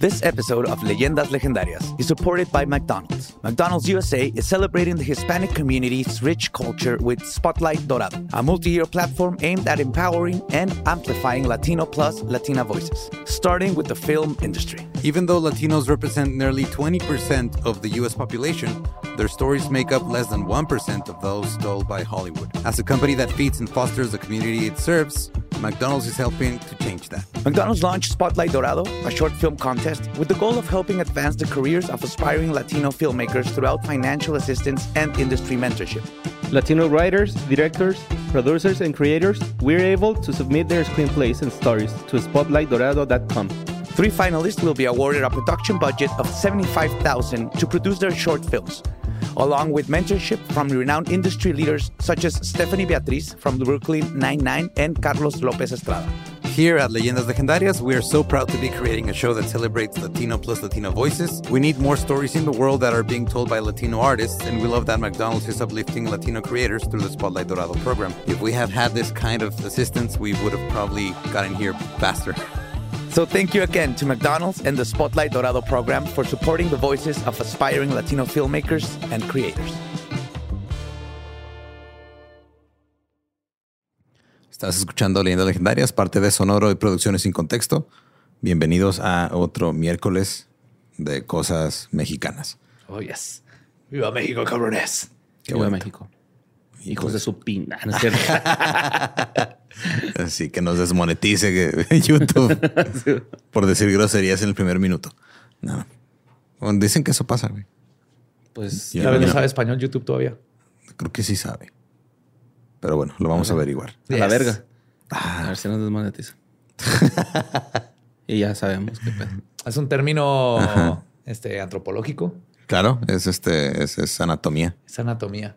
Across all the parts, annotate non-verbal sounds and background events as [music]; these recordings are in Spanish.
This episode of Leyendas Legendarias is supported by McDonald's. McDonald's USA is celebrating the Hispanic community's rich culture with Spotlight Dorado, a multi year platform aimed at empowering and amplifying Latino plus Latina voices, starting with the film industry. Even though Latinos represent nearly 20% of the US population, their stories make up less than 1% of those told by Hollywood. As a company that feeds and fosters the community it serves, McDonald's is helping to change that. McDonald's launched Spotlight Dorado, a short film contest with the goal of helping advance the careers of aspiring Latino filmmakers throughout financial assistance and industry mentorship. Latino writers, directors, producers, and creators, we're able to submit their screenplays and stories to spotlightdorado.com. Three finalists will be awarded a production budget of 75,000 to produce their short films, along with mentorship from renowned industry leaders such as Stephanie Beatriz from Brooklyn Nine-Nine and Carlos Lopez Estrada. Here at Leyendas Legendarias, we are so proud to be creating a show that celebrates Latino plus Latino voices. We need more stories in the world that are being told by Latino artists, and we love that McDonald's is uplifting Latino creators through the Spotlight Dorado program. If we had had this kind of assistance, we would have probably gotten here faster. [laughs] So thank you again to McDonald's and the Spotlight Dorado program for supporting the voices of aspiring Latino filmmakers and creators. Estás escuchando Leyendas Legendarias, parte de Sonoro y Producciones sin Contexto. Bienvenidos a otro miércoles de cosas mexicanas. Oh, yes. ¡Viva México, cabrones! Qué Viva bonito. México. Hijos de su pina. ¿no es cierto? [laughs] Así que nos desmonetice [laughs] YouTube [laughs] por decir groserías en el primer minuto. No. Dicen que eso pasa, güey. pues Ya. ¿Sabes no sabe español YouTube todavía? Creo que sí sabe. Pero bueno, lo vamos a averiguar. a la Yes. verga. A ver si nos desmonetizan. y ya sabemos qué pedo. Es un término Ajá. este, antropológico. Claro, es este, es, es anatomía. Es anatomía.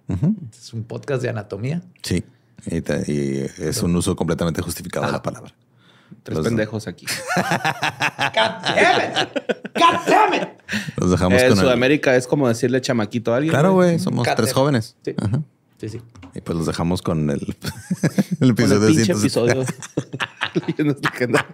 Es un podcast de anatomía. Sí. Y, te- y es un uso completamente justificado de la palabra. Tres Los- pendejos aquí. [laughs] God damn it! God damn it! Los dejamos Eh, con el- Sudamérica es como decirle chamaquito a alguien. Claro, güey, somos tres jóvenes. Sí. Ajá. Sí, sí. Y pues los dejamos con el, [laughs] el Con episodio el pinche 170. episodio. [laughs] Leyendas legendarias.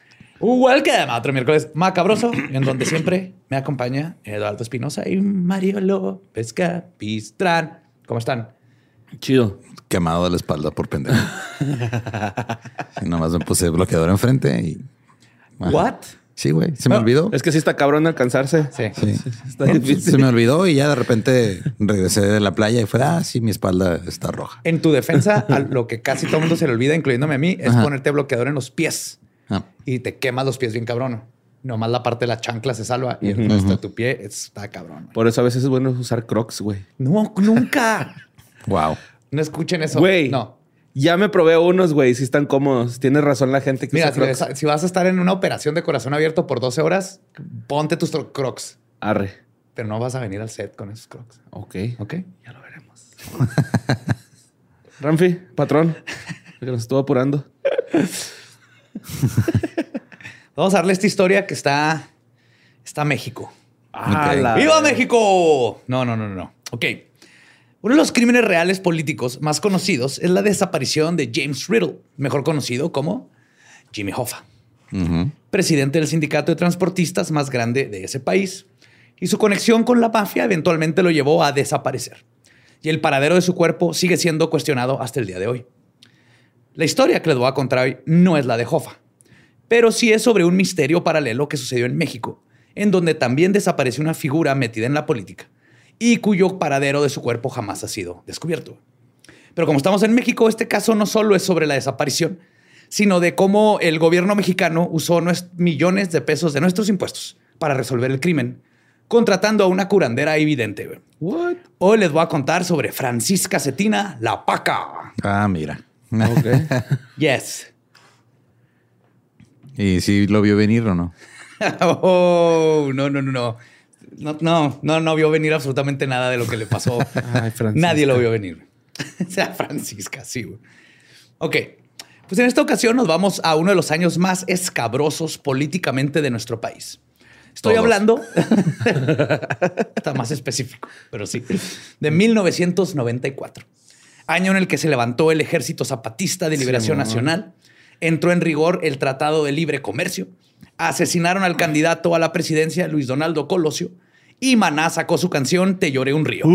Welcome a otro miércoles macabroso, en donde siempre me acompaña Eduardo Espinosa y Mario López Capistrán. ¿Cómo están? Chido. Quemado de la espalda por pendejo. [laughs] Y nomás me puse bloqueador enfrente y. Ajá. What? Sí, güey. Se me olvidó. Es que sí está cabrón alcanzarse. Sí. Sí. Está difícil. Se me olvidó y ya de repente regresé de la playa y fue, ah, sí, mi espalda está roja. En tu defensa, a lo que casi todo el mundo se le olvida, incluyéndome a mí, es Ajá. ponerte bloqueador en los pies Ah, y te quemas los pies bien cabrón. Nomás la parte de la chancla se salva y el resto de tu pie está cabrón. Por eso a veces es bueno usar crocs, güey. No, nunca. wow. No escuchen eso. Güey. No. Ya me probé unos, güey. Sí están cómodos. Tiene razón la gente que Mira, usa si, crocs. si vas a estar en una operación de corazón abierto por 12 horas, ponte tus crocs. Arre. Pero no vas a venir al set con esos crocs. Ok. ¿Ok? Ya lo veremos. [laughs] Ramfi, patrón, que nos estuvo apurando. [laughs] [laughs] Vamos a darle esta historia que está, está México. Ah, la- ¡Viva México! No, no, no, no. Ok. Uno de los crímenes reales políticos más conocidos es la desaparición de James Riddle, mejor conocido como Jimmy Hoffa, presidente del sindicato de transportistas más grande de ese país. Y su conexión con la mafia eventualmente lo llevó a desaparecer. Y el paradero de su cuerpo sigue siendo cuestionado hasta el día de hoy. La historia que les voy a contar hoy no es la de Hoffa, pero sí es sobre un misterio paralelo que sucedió en México en donde también desapareció una figura metida en la política y cuyo paradero de su cuerpo jamás ha sido descubierto. Pero como estamos en México, este caso no solo es sobre la desaparición, sino de cómo el gobierno mexicano usó millones de pesos de nuestros impuestos para resolver el crimen, contratando a una curandera evidente. Hoy les voy a contar sobre Francisca Cetina, la paca. Ah, mira. Okay. [laughs] yes. ¿Y si lo vio venir o no? [laughs] oh, no, no, no, no. No, no, no, vio venir absolutamente nada de lo que le pasó. [laughs] Nadie lo vio venir. o sea, Francisca, sí. Ok. Pues en esta ocasión nos vamos a uno de los años más escabrosos políticamente de nuestro país. Estoy hablando, está más específico, pero sí, de 1994, año en el que se levantó el Ejército Zapatista de Liberación Nacional, entró en rigor el Tratado de Libre Comercio, asesinaron al candidato a la presidencia Luis Donaldo Colosio y Maná sacó su canción Te lloré un río.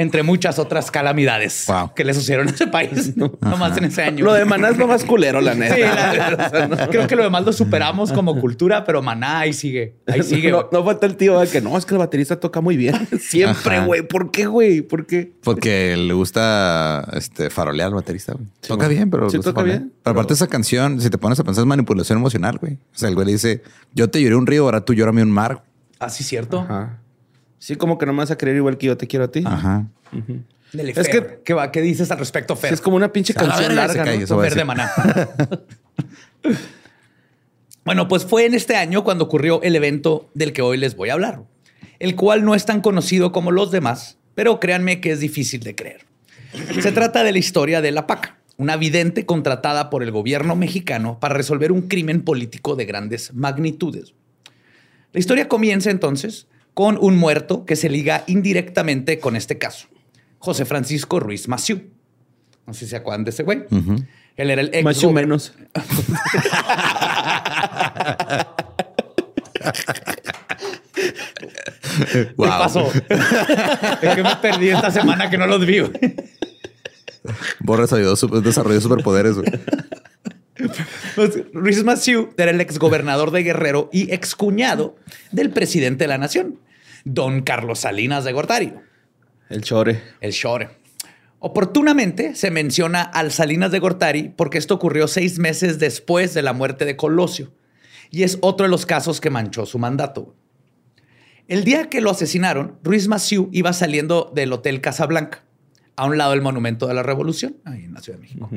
Entre muchas otras calamidades que le sucedieron a ese país, no, más en ese año. Lo de Maná es lo más culero, la neta. [laughs] Creo que lo demás lo superamos como cultura, pero Maná ahí sigue. Ahí sigue. No, falta el tío de que no, es que el baterista toca muy bien. [laughs] Siempre, güey. ¿Por qué, güey? ¿Por qué? Porque le gusta este, farolear al baterista. toca bien, pero. Sí, toca bien. Pero aparte, esa canción, si te pones a pensar, es manipulación emocional, güey. O sea, el güey le dice: Yo te lloré un río, ahora tú llórame un mar. Ah, sí, cierto. Ajá. Sí, como que no me vas a creer igual que yo te quiero a ti. Ajá. Es que, ¿qué, va? ¿qué dices al respecto, Fer? es como una pinche canción larga, ¿no? de maná. [laughs] bueno, pues fue en este año cuando ocurrió el evento del que hoy les voy a hablar, el cual no es tan conocido como los demás, pero créanme que es difícil de creer. Se trata de la historia de la PACA, una vidente contratada por el gobierno mexicano para resolver un crimen político de grandes magnitudes. La historia comienza entonces con un muerto que se liga indirectamente con este caso, José Francisco Ruiz Maciú. No sé si se acuerdan de ese güey. Él era el ex. Maciú menos. [laughs] ¿Qué pasó? es que me perdí esta semana que no los vi. Borres ayudó, desarrolló superpoderes. Pues, Ruiz Massieu era el exgobernador de Guerrero y excuñado del presidente de la nación, don Carlos Salinas de Gortari. El Chore. El Chore. Oportunamente se menciona al Salinas de Gortari porque esto ocurrió seis meses después de la muerte de Colosio y es otro de los casos que manchó su mandato. El día que lo asesinaron, Ruiz Massieu iba saliendo del Hotel Casablanca a un lado del Monumento de la Revolución, ahí en la Ciudad de México.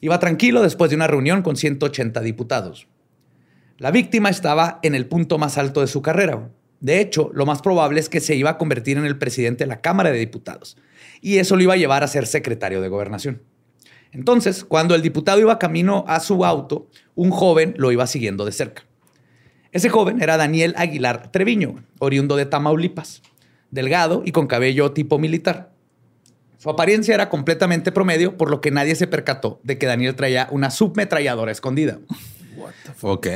Iba tranquilo después de una reunión con 180 diputados. La víctima estaba en el punto más alto de su carrera. De hecho, lo más probable es que se iba a convertir en el presidente de la Cámara de Diputados y eso lo iba a llevar a ser secretario de gobernación. Entonces, cuando el diputado iba camino a su auto, un joven lo iba siguiendo de cerca. Ese joven era Daniel Aguilar Treviño, oriundo de Tamaulipas, delgado y con cabello tipo militar. Su apariencia era completamente promedio, por lo que nadie se percató de que Daniel traía una submetralladora escondida. What the Ok.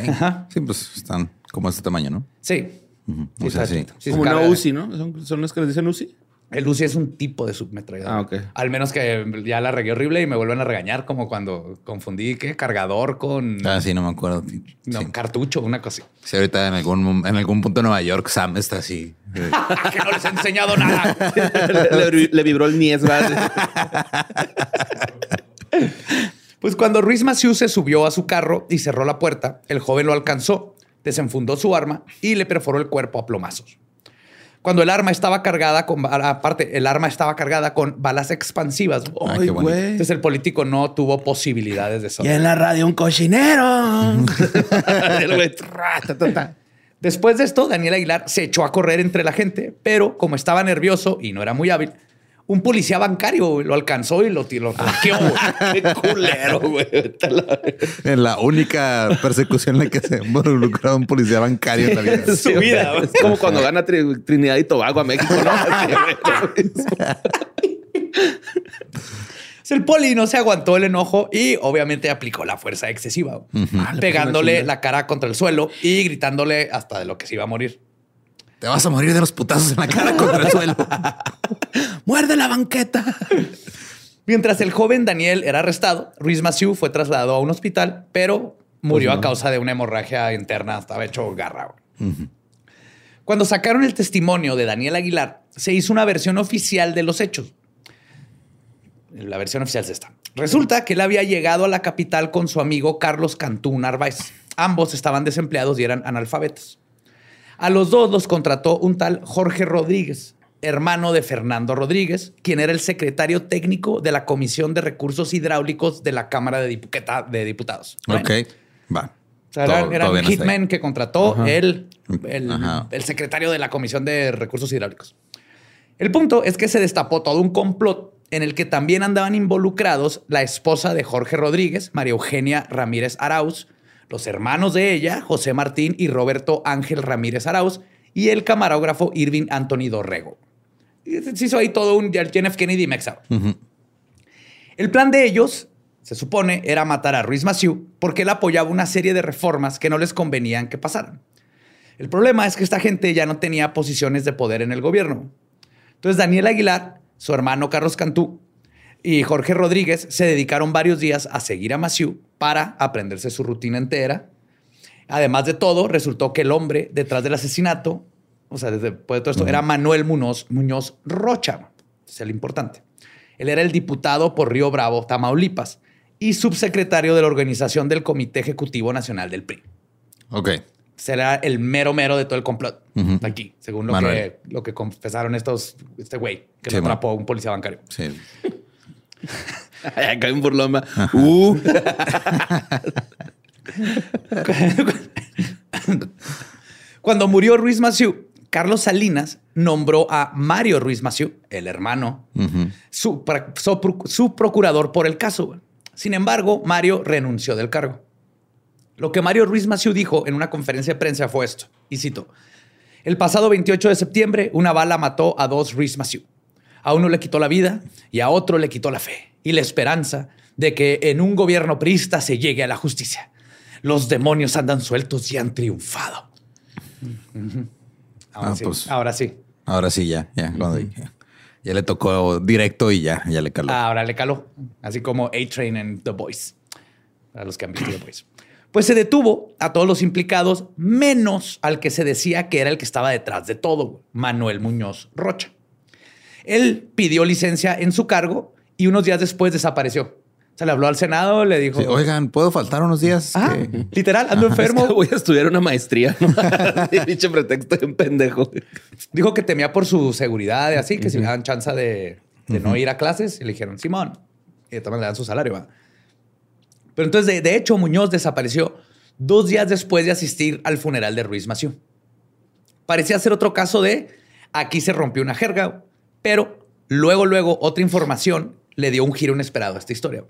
Sí, pues están como este tamaño, ¿no? Sí. o sea, sí. como una UCI, ¿no? ¿Son, ¿Son las que les dicen UCI? El UCI es un tipo de submetralladora. Ah. Al menos que ya la regué horrible y me vuelven a regañar, como cuando confundí ¿qué? cargador con. Ah, sí, no me acuerdo. No, cartucho, una cosa así. Sí, ahorita en algún, en algún punto de Nueva York, Sam está así. [laughs] que no les he enseñado nada. [laughs] le, vibró el Nies, Pues cuando Ruiz Maciú se subió a su carro y cerró la puerta, el joven lo alcanzó, desenfundó su arma y le perforó el cuerpo a plomazos. Cuando el arma estaba cargada con, aparte, el arma estaba cargada con balas expansivas. Ay, güey. Entonces el político no tuvo posibilidades de eso. Y en la radio un cochinero. [laughs] Después de esto, Daniel Aguilar se echó a correr entre la gente, pero como estaba nervioso y no era muy hábil, un policía bancario lo alcanzó y lo, tiró. Qué culero, güey. En la única persecución en la que se involucrado un policía bancario en la vida. Su vida. Es como cuando gana Trinidad y Tobago a México, ¿no? [laughs] el poli no se aguantó el enojo y obviamente aplicó la fuerza excesiva, pegándole la cara contra el suelo y gritándole hasta de lo que se iba a morir. Te vas a morir de los putazos en la cara contra el suelo. [laughs] Muerde la banqueta. Mientras el joven Daniel era arrestado, Ruiz Massieu fue trasladado a un hospital, pero murió pues a causa de una hemorragia interna. Estaba hecho garra. Cuando sacaron el testimonio de Daniel Aguilar, se hizo una versión oficial de los hechos. La versión oficial es esta. Resulta que él había llegado a la capital con su amigo Carlos Cantú Narváez. Ambos estaban desempleados y eran analfabetos. A los dos los contrató un tal Jorge Rodríguez, hermano de Fernando Rodríguez, quien era el secretario técnico de la Comisión de Recursos Hidráulicos de la Cámara de, Diputados. Ok, va. O sea, era, un hitman que contrató él, el, el, secretario de la Comisión de Recursos Hidráulicos. El punto es que se destapó todo un complot en el que también andaban involucrados la esposa de Jorge Rodríguez, María Eugenia Ramírez Arauz, los hermanos de ella, José Martín y Roberto Ángel Ramírez Arauz, y el camarógrafo Irving Anthony Dorrego. Se hizo ahí todo un Jeff Kennedy Mexa. El plan de ellos, se supone, era matar a Ruiz Massieu porque él apoyaba una serie de reformas que no les convenían que pasaran. El problema es que esta gente ya no tenía posiciones de poder en el gobierno. Entonces Daniel Aguilar, su hermano Carlos Cantú y Jorge Rodríguez se dedicaron varios días a seguir a Massieu para aprenderse su rutina entera. Además de todo, resultó que el hombre detrás del asesinato, o sea, después de todo esto, era Manuel Muñoz, Muñoz Rocha. Es el importante. Él era el diputado por Río Bravo, Tamaulipas, y subsecretario de la organización del Comité Ejecutivo Nacional del PRI. Ok. Será el mero mero de todo el complot aquí, según lo que, lo que confesaron estos, este güey que lo atrapó un policía bancario. Sí. Acá un burloma. Uh. Cuando murió Ruiz Massieu, Carlos Salinas nombró a Mario Ruiz Massieu, el hermano, su, su, procurador por el caso. Sin embargo, Mario renunció del cargo. Lo que Mario Ruiz Massieu dijo en una conferencia de prensa fue esto, y cito, el pasado 28 de septiembre una bala mató a dos Ruiz Massieu. A uno le quitó la vida y a otro le quitó la fe y la esperanza de que en un gobierno priista se llegue a la justicia. Los demonios andan sueltos y han triunfado. [laughs] Ahora, ah, sí. Pues, ahora sí. Ahora sí, ya, ya. ya, le tocó directo y ya, ya le caló. Ahora le caló. Así como A-Train en The Voice. Para los que han visto The Voice. Pues se detuvo a todos los implicados, menos al que se decía que era el que estaba detrás de todo, Manuel Muñoz Rocha. Él pidió licencia en su cargo y unos días después desapareció. Se le habló al Senado, le dijo... Oigan, ¿puedo faltar unos días? Ah, literal, ando enfermo. voy a estudiar una maestría. [laughs] [laughs] Dicho pretexto de un pendejo. Dijo que temía por su seguridad y así, que si le daban chance de, no ir a clases, y le dijeron, Simón, y también le dan su salario. Pero entonces, de, hecho, Muñoz desapareció dos días después de asistir al funeral de Ruiz Maciú. Parecía ser otro caso de aquí se rompió una jerga, pero luego, luego, otra información le dio un giro inesperado a esta historia.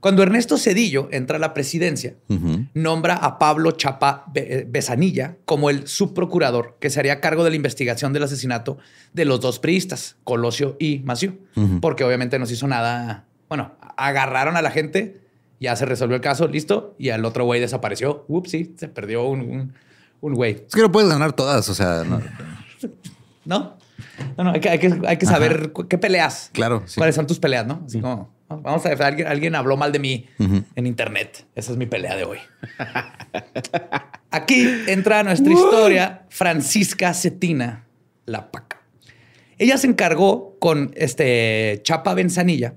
Cuando Ernesto Cedillo entra a la presidencia, nombra a Pablo Chapa Besanilla como el subprocurador que se haría cargo de la investigación del asesinato de los dos priistas, Colosio y Maciú, porque obviamente no se hizo nada. Bueno, agarraron a la gente, ya se resolvió el caso, listo, y el otro güey desapareció. Ups, sí, se perdió un, un, güey. Es que no puedes ganar todas, o sea. ¿No? [laughs] No, no, hay que, hay que, saber qué peleas. Claro. ¿Cuáles son tus peleas, no? Así como, vamos a ver, alguien, alguien habló mal de mí en internet. Esa es mi pelea de hoy. [laughs] Aquí entra nuestra historia Francisca Cetina, la paca. Ella se encargó con este Chapa Benzanilla,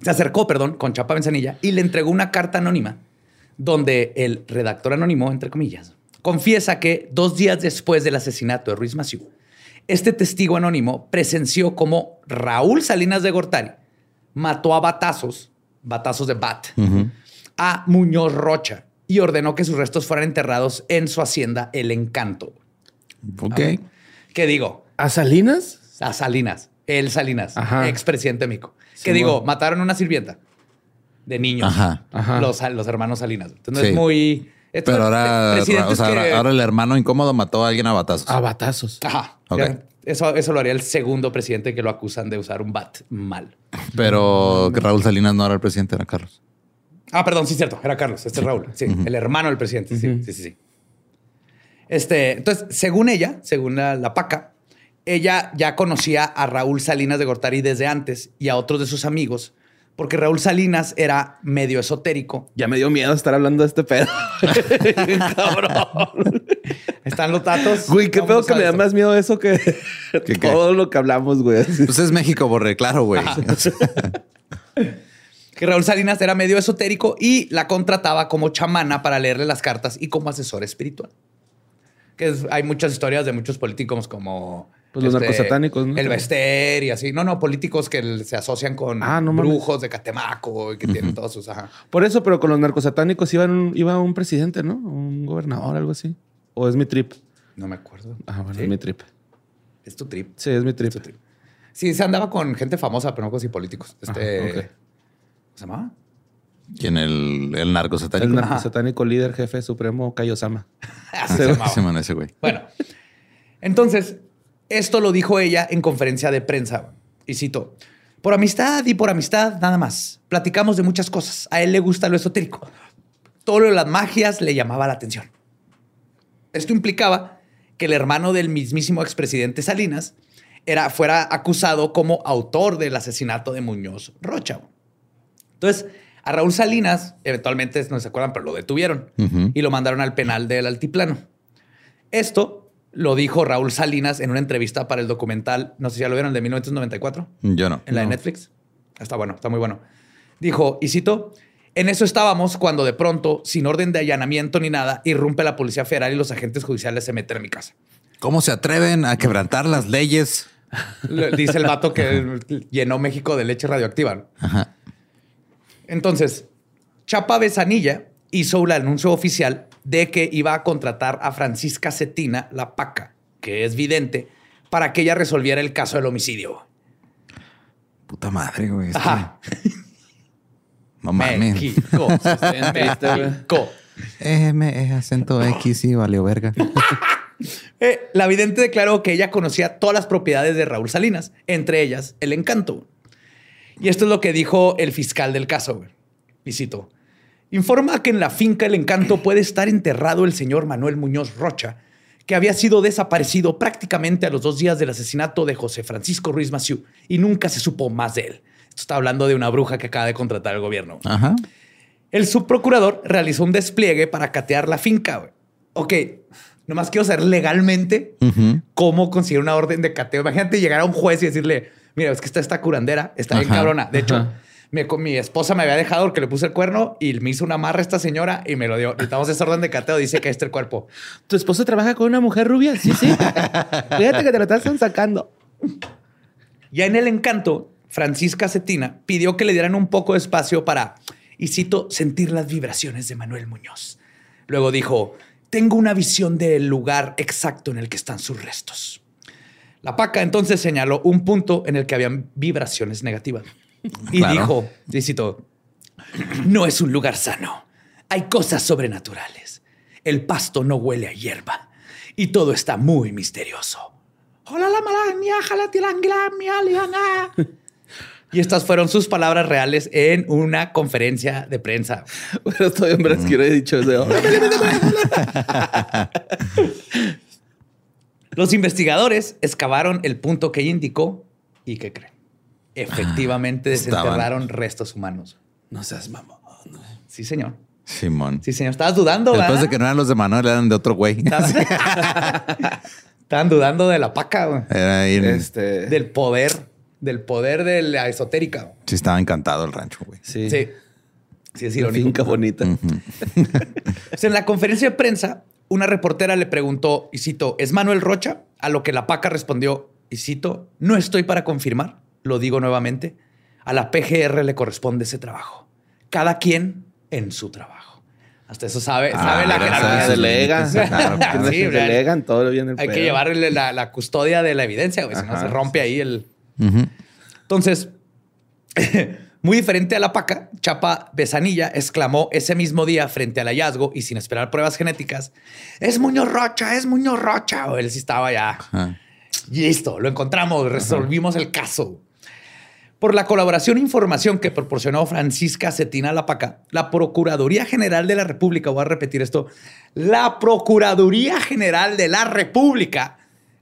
se acercó, perdón, con Chapa Benzanilla y le entregó una carta anónima donde el redactor anónimo, entre comillas, confiesa que dos días después del asesinato de Ruiz Massieu, este testigo anónimo presenció cómo Raúl Salinas de Gortari mató a batazos, batazos de bat, a Muñoz Rocha y ordenó que sus restos fueran enterrados en su hacienda El Encanto. Ok. ¿Qué digo? ¿A Salinas? A Salinas. El Salinas, expresidente Mico. ¿Qué digo? Mataron una sirvienta de niños. Los, los hermanos Salinas. Entonces es muy pero ahora, ahora, el hermano incómodo mató a alguien a batazos. A batazos. Ajá. Eso, eso lo haría el segundo presidente que lo acusan de usar un bat mal. Pero Raúl Salinas no era el presidente, era Carlos. Ah, perdón, sí, cierto. Era Carlos. Este es Raúl. Sí, el hermano del presidente. Sí, sí, sí, Este, entonces, según ella, según la, la, PACA, ella ya conocía a Raúl Salinas de Gortari desde antes y a otros de sus amigos porque Raúl Salinas era medio esotérico. Ya me dio miedo estar hablando de este pedo. [laughs] Cabrón. Están los datos. Güey, qué pedo que me da más miedo eso que [laughs] qué? todo lo que hablamos, güey. Pues es México, Borre, claro, güey. [laughs] Que Raúl Salinas era medio esotérico y la contrataba como chamana para leerle las cartas y como asesor espiritual. Que es- hay muchas historias de muchos políticos como... este, Pues los narcosatánicos, ¿no? El Bester y así. No, no, políticos que el- se asocian con Ah, no mames. brujos de Catemaco y que tienen todos sus... Ajá. Por eso, pero con los narcosatánicos iba un, iba un presidente, ¿no? Un gobernador, algo así. ¿O es mi trip? No me acuerdo. Ah, bueno, ¿Sí? es mi trip. Es tu trip. Sí, es mi trip. Es tu trip. Sí, se andaba con gente famosa, pero no con sí políticos. Este... Ajá. ¿Cómo se llamaba? ¿Quién? El, el narco El satánico. narcosatánico líder, jefe supremo, Kaiosama. [laughs] Así se llamaba. Se llama ese güey. Bueno, entonces, esto lo dijo ella en conferencia de prensa. Y cito, por amistad y por amistad, nada más. Platicamos de muchas cosas. A él le gusta lo esotérico. Todo lo de las magias le llamaba la atención. Esto implicaba que el hermano del mismísimo expresidente Salinas era, fuera acusado como autor del asesinato de Muñoz Rocha. Entonces, a Raúl Salinas, eventualmente, no se acuerdan, pero lo detuvieron y lo mandaron al penal del altiplano. Esto lo dijo Raúl Salinas en una entrevista para el documental, no sé si ya lo vieron, el de 1994, Yo no. en la de Netflix. Está bueno, está muy bueno. Dijo, y cito, en eso estábamos cuando de pronto, sin orden de allanamiento ni nada, irrumpe la Policía Federal y los agentes judiciales se meten a mi casa. ¿Cómo se atreven a quebrantar las leyes? [laughs] Le- Dice el vato que llenó México de leche radioactiva. Ajá. Entonces, Chapa Besanilla hizo el anuncio oficial de que iba a contratar a Francisca Cetina, la paca, que es vidente, para que ella resolviera el caso del homicidio. Puta madre, güey. es que- Ajá. No mames. México. México. M es acento X y valió verga. [laughs] Eh, la vidente declaró que ella conocía todas las propiedades de Raúl Salinas, entre ellas el encanto. Y esto es lo que dijo el fiscal del caso. güey. Informa que en la finca El Encanto puede estar enterrado el señor Manuel Muñoz Rocha, que había sido desaparecido prácticamente a los dos días del asesinato de José Francisco Ruiz Maciú y nunca se supo más de él. Esto está hablando de una bruja que acaba de contratar el gobierno. Ajá. El subprocurador realizó un despliegue para catear la finca. Ok, nomás quiero saber legalmente cómo conseguir una orden de cateo. Imagínate llegar a un juez y decirle, mira, es que está esta curandera, está bien cabrona. De hecho, ajá. Me- mi esposa me había dejado porque le puse el cuerno y me hizo una amarra esta señora y me lo dio. Necesitamos esa orden de cateo. Dice que está el cuerpo. ¿Tu esposo trabaja con una mujer rubia? Sí, sí. Fíjate que te lo están sacando. Ya en el encanto, Francisca Cetina pidió que le dieran un poco de espacio para, y cito, sentir las vibraciones de Manuel Muñoz. Luego dijo, tengo una visión del lugar exacto en el que están sus restos. La paca entonces señaló un punto en el que habían vibraciones negativas. [laughs] Y Claro. dijo, y cito, no es un lugar sano. Hay cosas sobrenaturales. El pasto no huele a hierba. Y todo está muy misterioso. Hola la mi aliana. [laughs] Y estas fueron sus palabras reales en una conferencia de prensa. Pero todavía en Brasil he dicho eso. [laughs] Los investigadores excavaron el punto que indicó y ¿qué creen? Efectivamente estaban- desenterraron restos humanos. No seas mamón. Sí, señor. Simón. Sí, señor. Estabas dudando, Después ¿verdad? de que no eran los de Manuel, eran de otro güey. Estaban [laughs] dudando de la paca, güey. Era ahí. Este. Del poder, del poder de la esotérica. güey. Sí, estaba encantado el rancho, güey. Sí. Sí. Sí, es irónico. finca bonita. O sea, [laughs] en la conferencia de prensa, una reportera le preguntó, y cito, ¿es Manuel Rocha? A lo que la paca respondió, y cito, no estoy para confirmar, lo digo nuevamente, a la PGR le corresponde ese trabajo. Cada quien en su trabajo. Hasta eso sabe, Ah, sabe la jerarquía Se [laughs] claro, Sí, delegan todo bien el Hay que llevarle la, la custodia de la evidencia, güey, si no se rompe ahí el... Ujú. Entonces, [laughs] muy diferente a la paca, Chapa Besanilla exclamó ese mismo día frente al hallazgo y sin esperar pruebas genéticas, es Muñoz Rocha, es Muñoz Rocha. O Él sí estaba ya Ajá. listo, lo encontramos, resolvimos el caso. Por la colaboración e información que proporcionó Francisca Cetina Lapaca, la Procuraduría General de la República, voy a repetir esto, la Procuraduría General de la República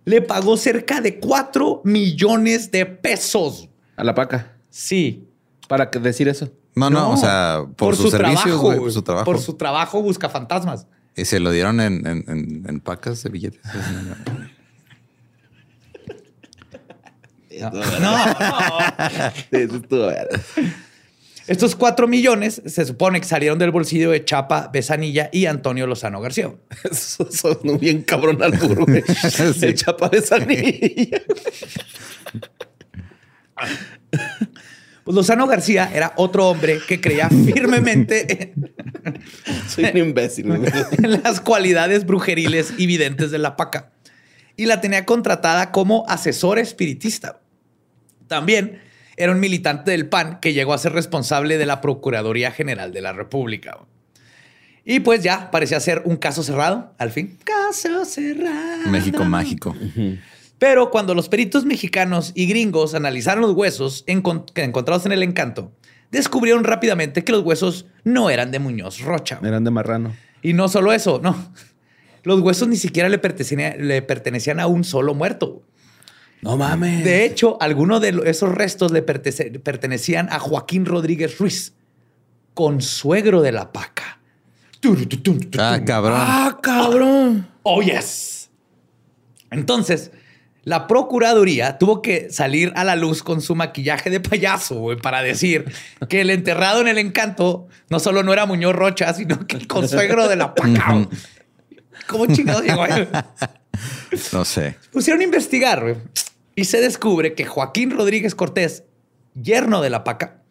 le pagó cerca de 4 millones de pesos. A la paca. Sí, Para que decir eso. No, no, o sea, por, sus servicios, trabajo, güey, por su trabajo. Por su trabajo busca fantasmas. Y se lo dieron en, en, en, en pacas de billetes. [laughs] No, [laughs] no. [laughs] Eso estuvo. Estos cuatro millones se supone que salieron del bolsillo de Chapa Besanilla y Antonio Lozano García. [laughs] Eso sonó bien cabrón al burro, güey. Sí. Chapa de sanilla. Pues Lozano García era otro hombre que creía firmemente Soy un imbécil. güey. en las cualidades brujeriles y videntes de la paca y la tenía contratada como asesor espiritista. También era un militante del PAN que llegó a ser responsable de la Procuraduría General de la República. Y pues ya parecía ser un caso cerrado, al fin. Caso cerrado. México mágico. Pero cuando los peritos mexicanos y gringos analizaron los huesos encontrados en el encanto, descubrieron rápidamente que los huesos no eran de Muñoz Rocha. Eran de marrano. Y no solo eso, no. Los huesos ni siquiera le, pertenecían- le pertenecían a un solo muerto. No mames. De hecho, algunos de esos restos le pertenecían a Joaquín Rodríguez Ruiz, consuegro de la paca. Ah, cabrón. Ah, cabrón. Oh, yes. Entonces, la Procuraduría tuvo que salir a la luz con su maquillaje de payaso güey, para decir que el enterrado en el encanto no solo no era Muñoz Rocha, sino que el consuegro de la paca. ¿Cómo chingados llegó ahí? No sé. Pusieron a investigar y se descubre que Joaquín Rodríguez Cortés, yerno de la paca,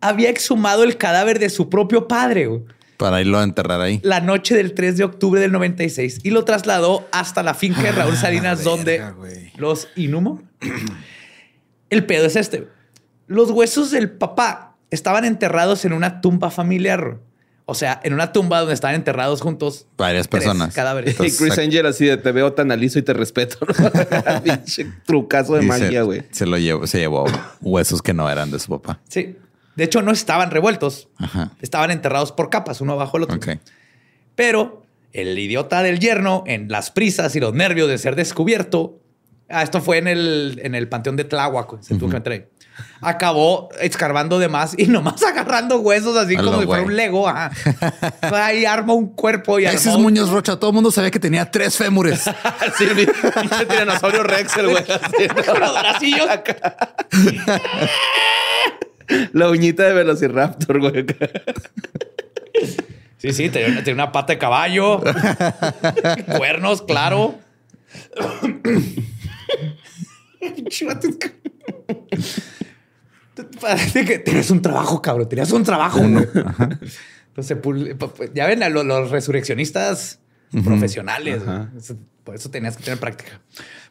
había exhumado el cadáver de su propio padre. Para irlo a enterrar ahí. la noche del 3 de octubre del 96 y lo trasladó hasta la finca de Raúl Salinas, donde los inhumó. El pedo es este. Los huesos del papá estaban enterrados en una tumba familiar. O sea, en una tumba donde estaban enterrados juntos Varias tres personas. cadáveres. Y Chris Angel así de te veo tan liso y te respeto. [laughs] trucazo de Y magia, güey. se lo llevó, se llevó huesos que no eran de su papá. Sí. De hecho, no estaban revueltos. Ajá. Estaban enterrados por capas, uno bajo el otro. Pero el idiota del yerno, en las prisas y los nervios de ser descubierto, ah, esto fue en el, en el panteón de Tláhuac, se tuvo que meter. Acabó escarbando de más y [laughs] nomás agarrando huesos así A como si fuera un Lego. ajá. [laughs] Ahí arma un cuerpo y Ese es Muñoz Rocha. Todo el mundo sabía que tenía tres fémures. [laughs] El pinche tiranosaurio Rex, el güey. así, ¿no? con los bracillos. La uñita de Velociraptor, güey. Sí, sí, tenía una, tenía una pata de caballo, cuernos, claro. Parece [laughs] que tenías un trabajo, cabrón. Tenías un trabajo. ¿no? [laughs] Entonces, ya ven a los, resurreccionistas profesionales. Ajá. Por eso tenías que tener práctica.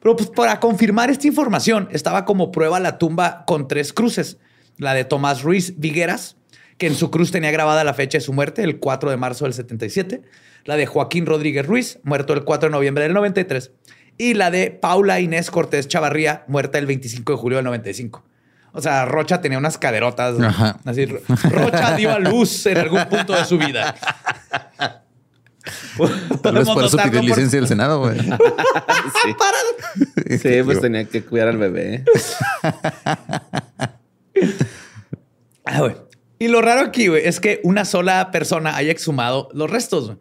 Pero pues para confirmar esta información, estaba como prueba la tumba con tres cruces. La de Tomás Ruiz Vigueras, que en su cruz tenía grabada la fecha de su muerte, el 4 de marzo del 77. La de Joaquín Rodríguez Ruiz, muerto el 4 de noviembre del 93. Y la de Paula Inés Cortés Chavarría, muerta el 25 de julio del 95. O sea, Rocha tenía unas caderotas. Ajá. Así, Ro- Rocha dio a luz en algún punto de su vida. [laughs] Tal vez por eso pidió por- licencia del Senado, güey. [laughs] Sí. Sí, pues tenía que cuidar al bebé. [laughs] Ah. Y lo raro aquí, güey, es que una sola persona haya exhumado los restos. güey.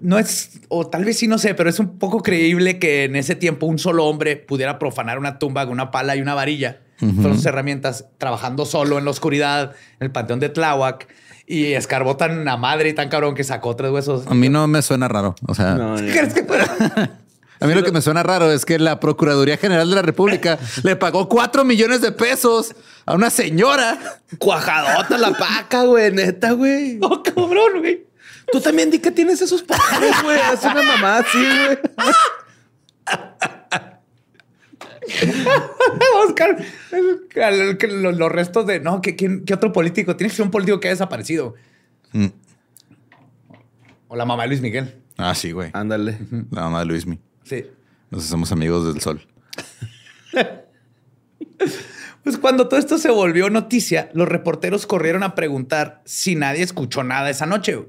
No es, o tal vez sí, no sé, pero es un poco creíble que en ese tiempo un solo hombre pudiera profanar una tumba con una pala y una varilla. Fueron sus herramientas, trabajando solo en la oscuridad, en el panteón de Tláhuac, y escarbó tan a madre y tan cabrón que sacó tres huesos. A mí no me suena raro. O sea, No, no. ¿Crees que fuera? [laughs] a mí lo que me suena raro es que la Procuraduría General de la República le pagó cuatro millones de pesos a una señora. Cuajadota la paca, güey. Neta, güey. ¡Oh, cabrón, güey! Tú también di que tienes esos padres, güey. Es una mamá así, güey. [laughs] Oscar, los, los restos de. No, ¿qué, quién- qué otro político? Tiene que ser un político que haya desaparecido. Mm. O la mamá de Luis Miguel. Ah, sí, güey. Ándale. La mamá de Luismi. Sí. Nos hacemos amigos del sol. [laughs] Pues cuando todo esto se volvió noticia, los reporteros corrieron a preguntar si nadie escuchó nada esa noche.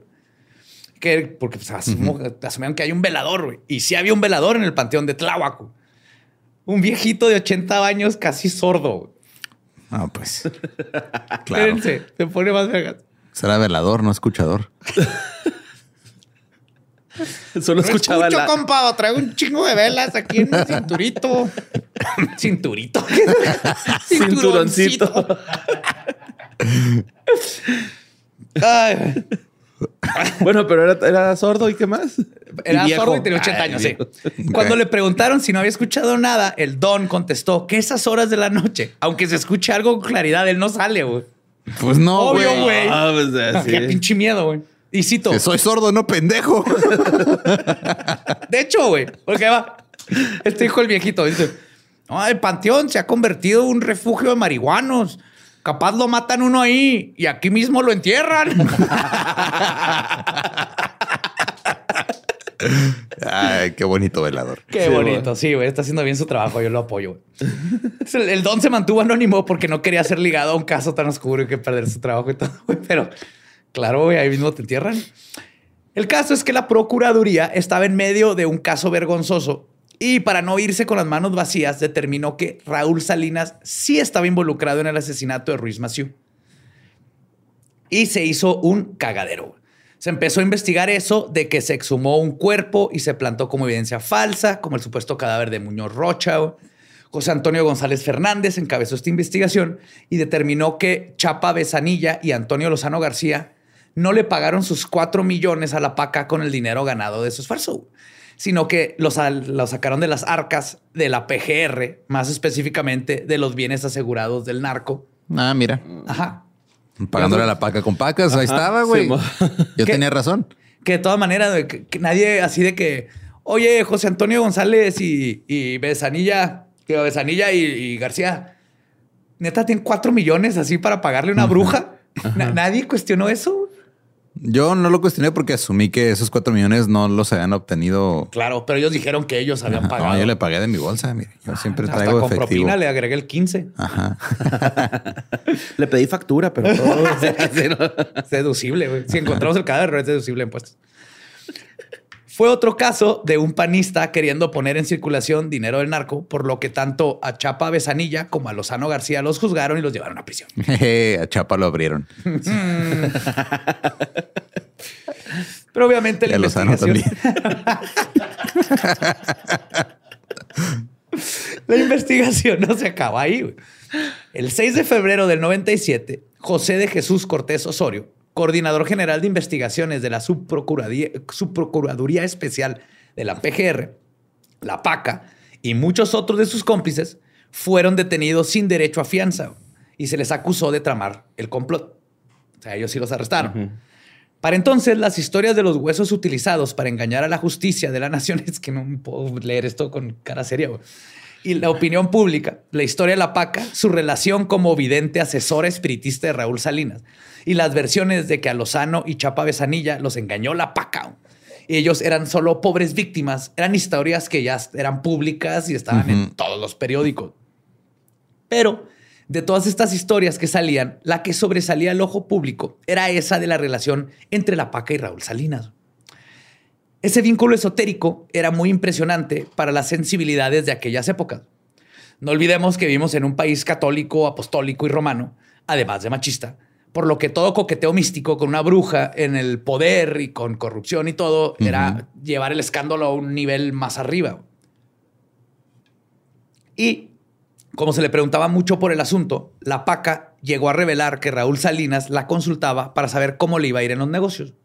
Que, porque pues, asumo- asumieron que hay un velador, güey. Y sí había un velador en el panteón de Tláhuac. güey. Un viejito de 80 años casi sordo. güey. Ah, pues. [laughs] Claro. Espérense, se pone más vergas. Será velador, no escuchador. Solo escuchaba Escucho, la. compa, traigo un chingo de velas aquí en el cinturito. [laughs] Cinturito. [laughs] Cinturoncito. Ay, [laughs] Bueno, pero era, era sordo y qué más. Era sordo y tenía 80 Ay, años, sí. Cuando le preguntaron si no había escuchado nada, el Don contestó que esas horas de la noche, aunque se escuche algo con claridad, él no sale, güey. Pues no, Obvio, güey. güey. Ah, pues, así. Qué pinche miedo, güey. Y cito. Que soy sordo, no pendejo. [laughs] De hecho, güey, porque va. Este dijo el viejito, dice, no, el panteón se ha convertido en un refugio de marihuanos. Capaz lo matan uno ahí y aquí mismo lo entierran. [laughs] Ay, qué bonito velador. Qué Sí, bonito, sí, güey. Está haciendo bien su trabajo. Yo lo apoyo. güey. El, el don se mantuvo anónimo porque no quería ser ligado a un caso tan oscuro y que perder su trabajo y todo. güey. Pero claro, güey, ahí mismo te entierran. El caso es que la procuraduría estaba en medio de un caso vergonzoso y para no irse con las manos vacías determinó que Raúl Salinas sí estaba involucrado en el asesinato de Ruiz Massieu. Y se hizo un cagadero. Se empezó a investigar eso de que se exhumó un cuerpo y se plantó como evidencia falsa, como el supuesto cadáver de Muñoz Rocha. José Antonio González Fernández encabezó esta investigación y determinó que Chapa Besanilla y Antonio Lozano García no le pagaron sus cuatro millones a la paca con el dinero ganado de su esfuerzo, sino que los, los sacaron de las arcas de la PGR, más específicamente de los bienes asegurados del narco. Ah, mira. Ajá. Pagándole a la paca con pacas. Ahí estaba, güey. sí, Yo tenía razón. Que de todas maneras, güey, que, que nadie así de que, oye, José Antonio González y, y Besanilla, que Besanilla y, y García, neta, tienen cuatro millones así para pagarle una bruja. Na- nadie cuestionó eso. Yo no lo cuestioné porque asumí que esos cuatro millones no los habían obtenido. Claro, pero ellos dijeron que ellos habían pagado. No, yo le pagué de mi bolsa. Mire, yo siempre Hasta traigo con efectivo. propina le agregué el 15. Ajá. [laughs] Le pedí factura, pero todo. [laughs] Es deducible. Si encontramos el cadáver, es deducible en impuestos. Fue otro caso de un panista queriendo poner en circulación dinero del narco, por lo que tanto a Chapa Besanilla como a Lozano García los juzgaron y los llevaron a prisión. Jeje, [laughs] a Chapa lo abrieron. [laughs] Pero obviamente la investigación... [laughs] la investigación no se acaba ahí. El 6 de febrero del 97, José de Jesús Cortés Osorio, coordinador general de investigaciones de la Subprocuraduría, Subprocuraduría Especial de la PGR, la PACA, y muchos otros de sus cómplices fueron detenidos sin derecho a fianza y se les acusó de tramar el complot. O sea, ellos sí los arrestaron. Para entonces, las historias de los huesos utilizados para engañar a la justicia de la nación, [laughs] es que no puedo leer esto con cara seria, güey. Y la opinión pública, la historia de la paca, su relación como vidente asesora espiritista de Raúl Salinas y las versiones de que a Lozano y Chapa Besanilla los engañó la paca. Y ellos eran solo pobres víctimas, eran historias que ya eran públicas y estaban en todos los periódicos. Pero de todas estas historias que salían, la que sobresalía al ojo público era esa de la relación entre la Paca y Raúl Salinas. Ese vínculo esotérico era muy impresionante para las sensibilidades de aquellas épocas. No olvidemos que vivimos en un país católico, apostólico y romano, además de machista, por lo que todo coqueteo místico con una bruja en el poder y con corrupción y todo era llevar el escándalo a un nivel más arriba. Y como se le preguntaba mucho por el asunto, la PACA llegó a revelar que Raúl Salinas la consultaba para saber cómo le iba a ir en los negocios.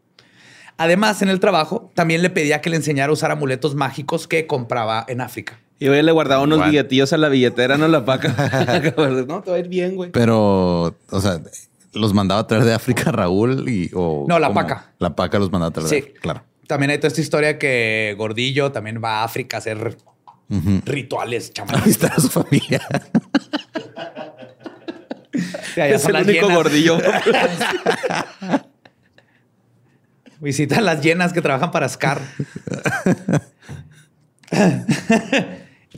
Además, en el trabajo, también le pedía que le enseñara a usar amuletos mágicos que compraba en África. Y hoy le guardaba unos Igual. billetillos a la billetera, no la paca. [laughs] [laughs] no, te va a ir bien, güey. Pero, o sea, los mandaba a traer de África Raúl y. O, No, la ¿cómo? paca. La paca los mandaba a traer de Sí. África, claro. También hay toda esta historia que Gordillo también va a África a hacer rituales [laughs] A chamanes. visitar a su familia. Es el único llenas. gordillo. Visitan las llenas que trabajan para Scar. [laughs]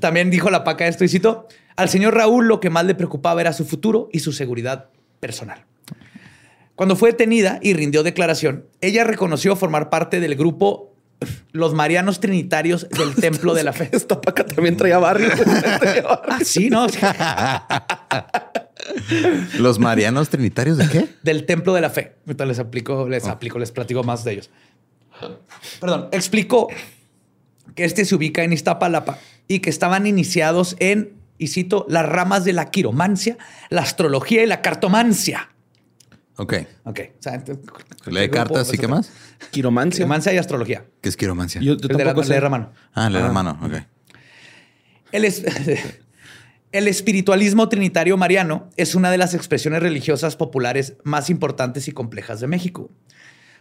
También dijo la paca esto y cito, al señor Raúl lo que más le preocupaba era su futuro y su seguridad personal. Cuando fue detenida y rindió declaración, ella reconoció formar parte del grupo Los Marianos Trinitarios del [laughs] Templo de la Fe. Esta paca también traía barrio. [laughs] Ah, sí, ¿no? ¿Los marianos trinitarios de qué? del Templo de la Fe. Ahorita les aplico, les aplico, les platico más de ellos. Perdón, explicó que este se ubica en Iztapalapa y que estaban iniciados en, y cito, las ramas de la quiromancia, la astrología y la cartomancia. Ok. Ok. O sea, ¿Lee cartas y qué más? Quiromancia. Quiromancia y astrología. ¿Qué es quiromancia? Yo, yo la- tampoco sé. leer a mano. Ah, leer a mano. Ok. El, es- [laughs] el espiritualismo trinitario mariano es una de las expresiones religiosas populares más importantes y complejas de México.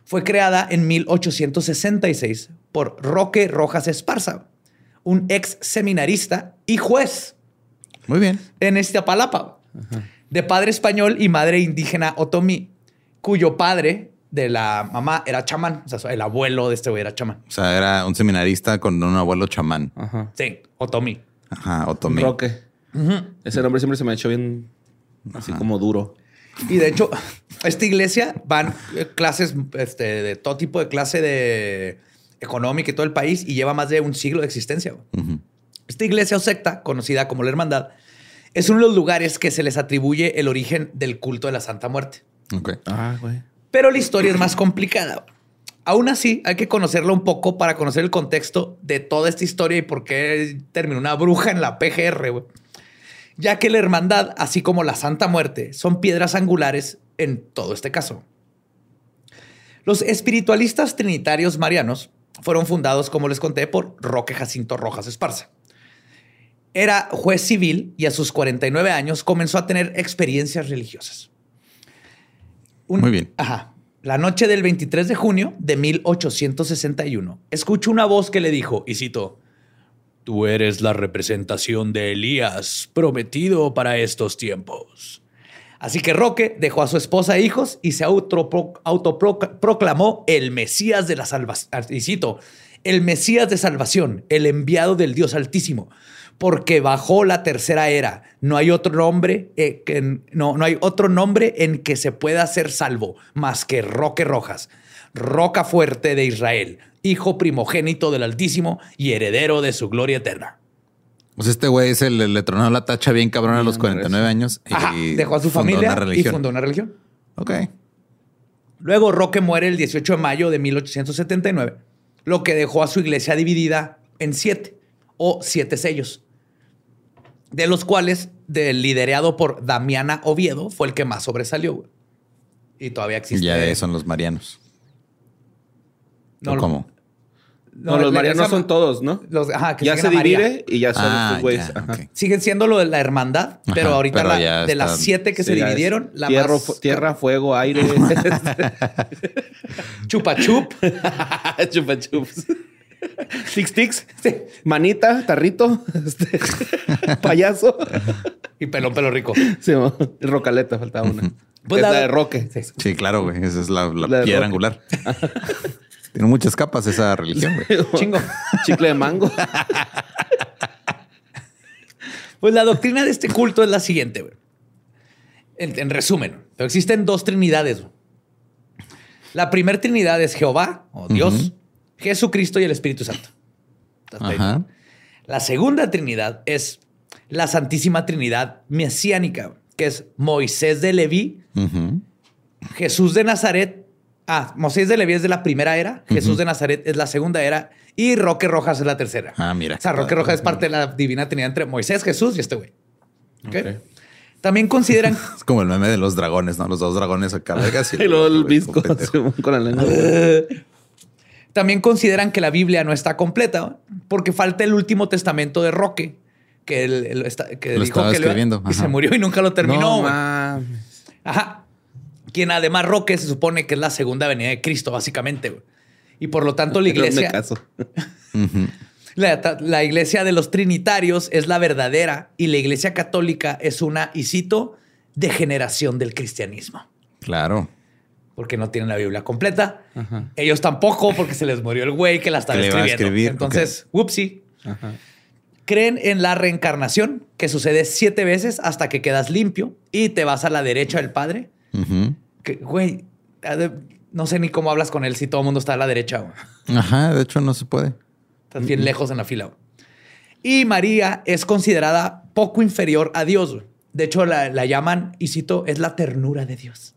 Fue creada en 1866 por Roque Rojas Esparza, un ex seminarista y juez Muy bien. en Iztapalapa, de padre español y madre indígena otomí, cuyo padre de la mamá era chamán, o sea, el abuelo de este güey era chamán. O sea, era un seminarista con un abuelo chamán. Ajá. Sí, otomí. Ajá, otomí. Roque. Ese nombre siempre se me ha hecho bien así como duro. Y de hecho, a esta iglesia van eh, clases este, de todo tipo de clase de económica y todo el país y lleva más de un siglo de existencia. Esta iglesia o secta, conocida como la Hermandad, es uno de los lugares que se les atribuye el origen del culto de la Santa Muerte. Ok. Ah, güey. Pero la historia es más complicada. Aún así, hay que conocerla un poco para conocer el contexto de toda esta historia y por qué terminó una bruja en la PGR, güey. Ya que la hermandad, así como la Santa Muerte, son piedras angulares en todo este caso. Los espiritualistas trinitarios marianos fueron fundados, como les conté, por Roque Jacinto Rojas Esparza. Era juez civil y a sus 49 años comenzó a tener experiencias religiosas. Muy bien. Ajá. La noche del 23 de junio de 1861, escucho una voz que le dijo, y cito, Tú eres la representación de Elías, prometido para estos tiempos. Así que Roque dejó a su esposa e hijos y se autopro- autoproclamó el Mesías de la salvación. Y cito, el Mesías de salvación, el enviado del Dios Altísimo, porque bajó la tercera era. No hay otro nombre, eh, que, no, no hay otro nombre en que se pueda ser salvo más que Roque Rojas, roca fuerte de Israel, hijo primogénito del Altísimo y heredero de su gloria eterna. Pues este güey es el, el le tronó la tacha bien cabrón a los Bien, 49 años. Y Ajá, dejó a su fundó familia una y religión. fundó una religión. Ok. Luego Roque muere el 18 de mayo de 1879, lo que dejó a su iglesia dividida en siete o siete sellos, de los cuales, del liderado por Damiana Oviedo, fue el que más sobresalió. güey. Y todavía existe. Ya de son los marianos. No, ¿O ¿Cómo? No, los marianos son todos, ¿no? los- ajá, que ya se divide y ya son Ah, estos güeyes. Siguen siendo lo de la hermandad, pero Ajá, ahorita pero la- de las siete que se Sí, dividieron, la tierra, más tierra, [laughs] fuego, aire. [laughs] chupa chup. [laughs] Chupa chups. Tic tics. Manita, tarrito. este, payaso. y pelón pelo rico. Sí, rocaleta, faltaba una. Pues es la- la de Roque. Sí. Sí, claro, güey. Esa es la, la La piedra angular. Tiene muchas capas esa religión, güey. [laughs] Chingo. Chicle de mango. Pues la doctrina de este culto es la siguiente. güey. En, en resumen, pero existen dos trinidades. güey. La primera trinidad es Jehová o Dios. Jesucristo y el Espíritu Santo. Ajá. La segunda trinidad es la Santísima Trinidad mesiánica, que es Moisés de Leví. Jesús de Nazaret. Ah, Moisés de Leví es de la primera era, Jesús de Nazaret es la segunda era y Roque Rojas es la tercera. Ah, mira. O sea, Roque Rojas es parte de la divina trinidad entre Moisés, Jesús y este güey. ¿Ok? Ok. También consideran [laughs] Es como el meme de los dragones, ¿no? Los dos dragones acá. [laughs] Y luego el visco [laughs] con la lengua. También consideran que la Biblia no está completa porque falta el último testamento de Roque, que, él- él está- que Lo dijo estaba que escribiendo, y se murió y nunca lo terminó. No. Ajá. Quien además Roque se supone que es la segunda venida de Cristo, básicamente. güey. Y por lo tanto la No me iglesia, caso. [laughs] Ujú. la, la iglesia de los trinitarios es la verdadera y la iglesia católica es una, y cito, degeneración del cristianismo. Claro. Porque no tienen la Biblia completa. Ajá. Ellos tampoco, porque se les murió el güey que la estaba escribiendo. escribir, Entonces, whoopsie. Ajá. Creen en la reencarnación, que sucede siete veces hasta que quedas limpio y te vas a la derecha del Padre. Ujú. Que, güey, no sé ni cómo hablas con él si todo el mundo está a la derecha. güey. Ajá, de hecho no se puede. Estás bien lejos en la fila. güey. Y María es considerada poco inferior a Dios. güey. De hecho, la, la llaman, y cito, es la ternura de Dios.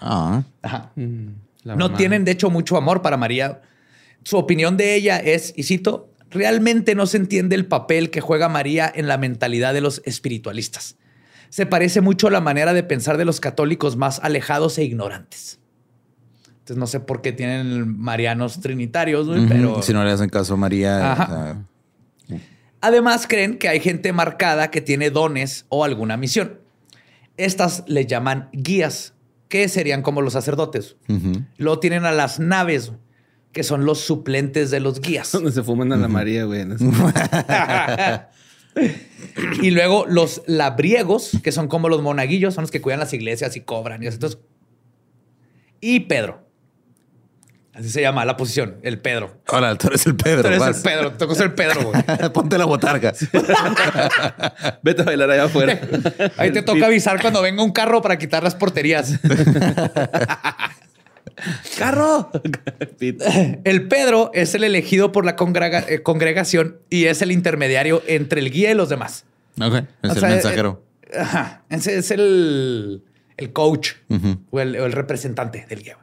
Ah. Ajá. Mm, la no mamá. tienen, de hecho, mucho amor para María. Su opinión de ella es, y cito, realmente no se entiende el papel que juega María en la mentalidad de los espiritualistas. Se parece mucho a la manera de pensar de los católicos más alejados e ignorantes. Entonces no sé por qué tienen marianos trinitarios, güey, Ujú. pero... Si no le hacen caso a María. Ajá. o sea, Además, creen que hay gente marcada que tiene dones o alguna misión. Estas le llaman guías, que serían como los sacerdotes. ujú. Luego tienen a las naves, que son los suplentes de los guías. [laughs] Donde se fuman a la María, güey. [laughs] [laughs] [coughs] y luego los labriegos, que son como los monaguillos, son los que cuidan las iglesias y cobran. Y, así. Entonces, y Pedro. Así se llama la posición, el Pedro. Hola, tú eres el Pedro. Tú eres vas. el Pedro, te tocó ser Pedro, güey. [laughs] Ponte la botarga. [laughs] Vete a bailar allá afuera. Ahí te toca avisar cuando venga un carro para quitar las porterías. [laughs] ¡Carro! [laughs] El Pedro es el elegido por la eh, congregación y es el intermediario entre el guía y los demás. Ok. Es O el sea, mensajero. eh, ajá. Ese es el, el coach o, el, o el representante del guía.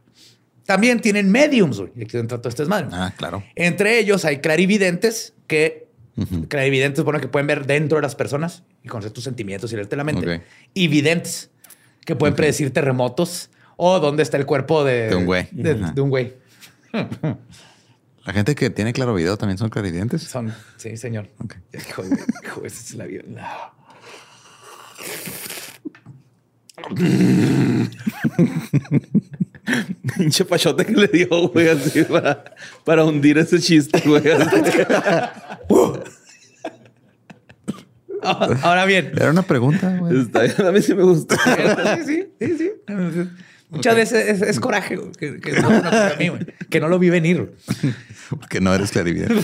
También tienen mediums, güey. y Aquí entra todo este desmadre. Ah, claro. Entre ellos hay clarividentes que clarividentes, bueno, que pueden ver dentro de las personas y conocer tus sentimientos y leerte la mente. Ok. Y videntes que pueden predecir terremotos o dónde está el cuerpo de, De un güey. De, un güey. [laughs] La gente que tiene claro video también son clarividentes. Son, sí, señor. Ok. Hijo, de- hijo, esa es la vida. No. [laughs] Pinche pachote que le dio, güey, así para, para hundir ese chiste, güey. Ahora bien, Era una pregunta, güey. Está a mí sí me gustó. sí, sí, sí, sí. Muchas veces es, es coraje que, que no, no, para mí, que no lo vi venir. [laughs] Porque no eres clarividente.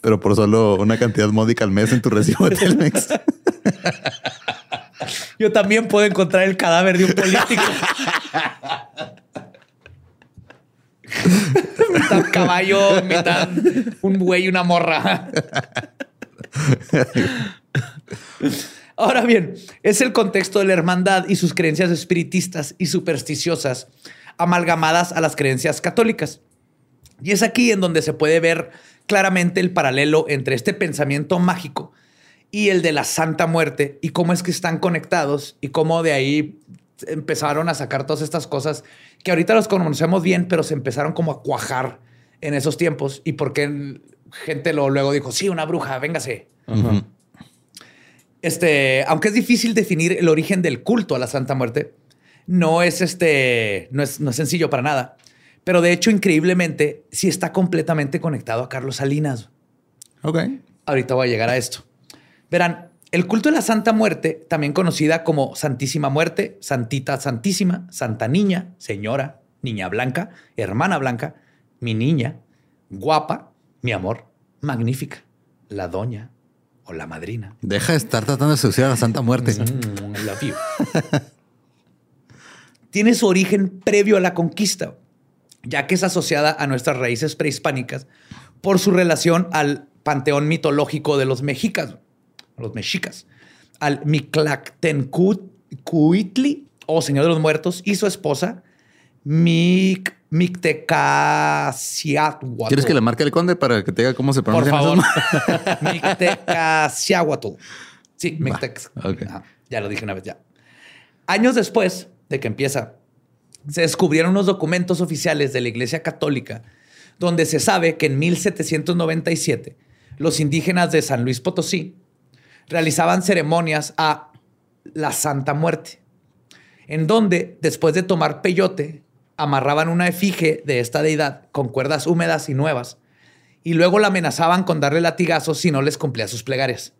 Pero por solo una cantidad módica al mes en tu recibo de Telmex. [laughs] Yo también puedo encontrar el cadáver de un político. [laughs] mitad caballo, mitad un güey y una morra. Ahora bien, es el contexto de la hermandad y sus creencias espiritistas y supersticiosas amalgamadas a las creencias católicas. Y es aquí en donde se puede ver claramente el paralelo entre este pensamiento mágico y el de la Santa Muerte y cómo es que están conectados y cómo de ahí empezaron a sacar todas estas cosas que ahorita los conocemos bien, pero se empezaron como a cuajar en esos tiempos y porque gente lo, luego dijo, sí, una bruja, véngase. Este, aunque es difícil definir el origen del culto a la Santa Muerte, no es este, no es, no es sencillo para nada. Pero de hecho, increíblemente, sí está completamente conectado a Carlos Salinas. Ok. Ahorita voy a llegar a esto. Verán, el culto de la Santa Muerte, también conocida como Santísima Muerte, Santita Santísima, Santa Niña, Señora, Niña Blanca, Hermana Blanca, mi niña, guapa, mi amor, magnífica, la doña o la madrina. Deja de estar tratando de seducir a la Santa Muerte. Mm, you. Tiene su origen previo a la conquista, ya que es asociada a nuestras raíces prehispánicas por su relación al panteón mitológico de los mexicas, los mexicas, al Mictlactencuitli, o Señor de los Muertos, y su esposa, Mic Mictecaciatl. ¿Quieres que le marque el conde para que te diga cómo se Por pronuncia? favor. [laughs] Mictecaciahuatl. Sí, Mictex. Ajá, ya lo dije una vez ya. Años después de que empieza, se descubrieron unos documentos oficiales de la Iglesia Católica donde se sabe que en 1797 los indígenas de San Luis Potosí realizaban ceremonias a la Santa Muerte, en donde después de tomar peyote amarraban una efigie de esta deidad con cuerdas húmedas y nuevas y luego la amenazaban con darle latigazos si no les cumplía sus plegarias.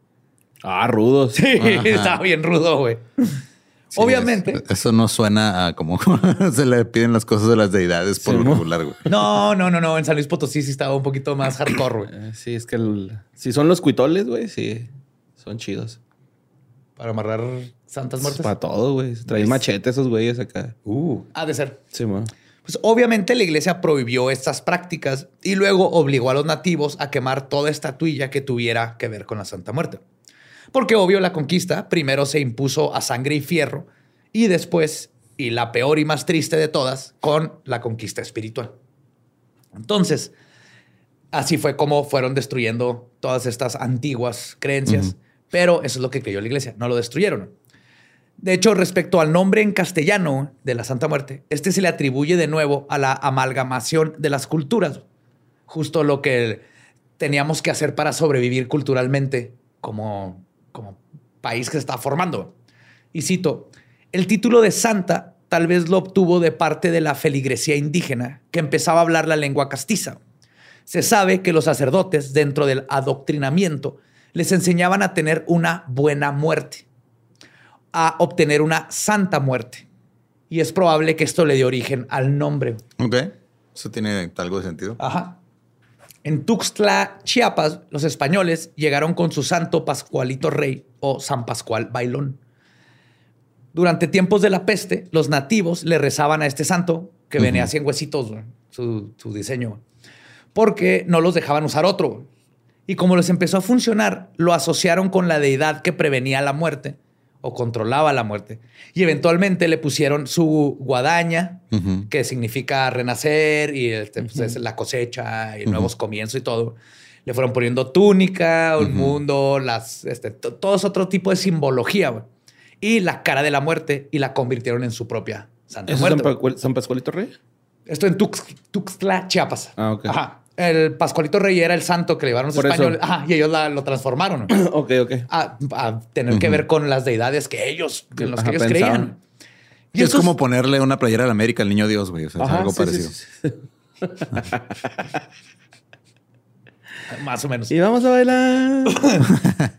Ah, rudos. Sí, [laughs] Ajá. estaba bien rudo, güey. Sí, Obviamente. es- eso no suena a como [laughs] se le piden las cosas de las deidades por Sí, lo ¿no? regular, güey. No, no, no, no. En San Luis Potosí sí estaba un poquito más hardcore, güey. Eh, Sí, es que el- si son los cuitoles, güey, sí, son chidos. Para amarrar santas muertes. Para todo, güey. Traen machete esos güeyes acá. Uh, ha de ser. Sí, man. Pues obviamente la iglesia prohibió estas prácticas y luego obligó a los nativos a quemar toda estatuilla que tuviera que ver con la Santa Muerte. Porque obvio la conquista primero se impuso a sangre y fierro y después, y la peor y más triste de todas, con la conquista espiritual. Entonces, así fue como fueron destruyendo todas estas antiguas creencias. Pero eso es lo que creyó la iglesia, no lo destruyeron. De hecho, respecto al nombre en castellano de la Santa Muerte, este se le atribuye de nuevo a la amalgamación de las culturas, justo lo que teníamos que hacer para sobrevivir culturalmente como, como país que se está formando. Y cito, el título de santa tal vez lo obtuvo de parte de la feligresía indígena que empezaba a hablar la lengua castiza. Se sabe que los sacerdotes, dentro del adoctrinamiento, les enseñaban a tener una buena muerte a obtener una santa muerte. Y es probable que esto le dio origen al nombre. Ok. Eso tiene algo de sentido. Ajá. En Tuxtla, Chiapas, los españoles llegaron con su santo Pascualito Rey o San Pascual Bailón. Durante tiempos de la peste, los nativos le rezaban a este santo, que venía así en huesitos, su, su, diseño, porque no los dejaban usar otro. Y como les empezó a funcionar, lo asociaron con la deidad que prevenía la muerte o controlaba la muerte. Y eventualmente le pusieron su guadaña, que significa renacer y este, pues, es la cosecha y nuevos comienzos y todo. Le fueron poniendo túnica, un mundo, las, este, todo es otro tipo de simbología. Y la cara de la muerte y la convirtieron en su propia Santa Muerte. San, Pascualito Rey? Esto en Tuxtla, Chiapas. Ah, ok. Ajá el Pascualito Rey era el santo que le llevaron los españoles. Ajá, y ellos lo transformaron. [clears throat] ok, ok. A, tener que ver con las deidades que ellos, en los que ellos creían. Y es como ponerle una playera de América al niño Dios, güey. O sea, es algo parecido. [laughs] Más o menos. Y vamos a bailar. [laughs]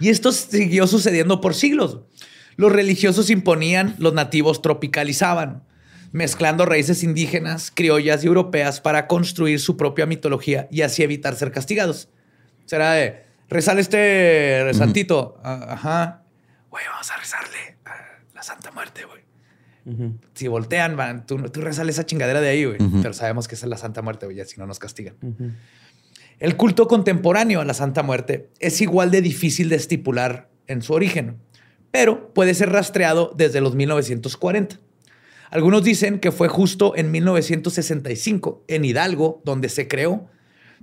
y esto siguió sucediendo por siglos. Los religiosos imponían, los nativos tropicalizaban mezclando raíces indígenas, criollas y europeas para construir su propia mitología y así evitar ser castigados. Será de, rezale este santito. Ah, ajá. Güey, vamos a rezarle a la Santa Muerte, güey. Si voltean, van, tú, tú rezale esa chingadera de ahí, güey. Pero sabemos que esa es la Santa Muerte, güey, si no nos castigan. El culto contemporáneo a la Santa Muerte es igual de difícil de estipular en su origen, pero puede ser rastreado desde los 1940. Algunos dicen que fue justo en 1965, en Hidalgo, donde se creó,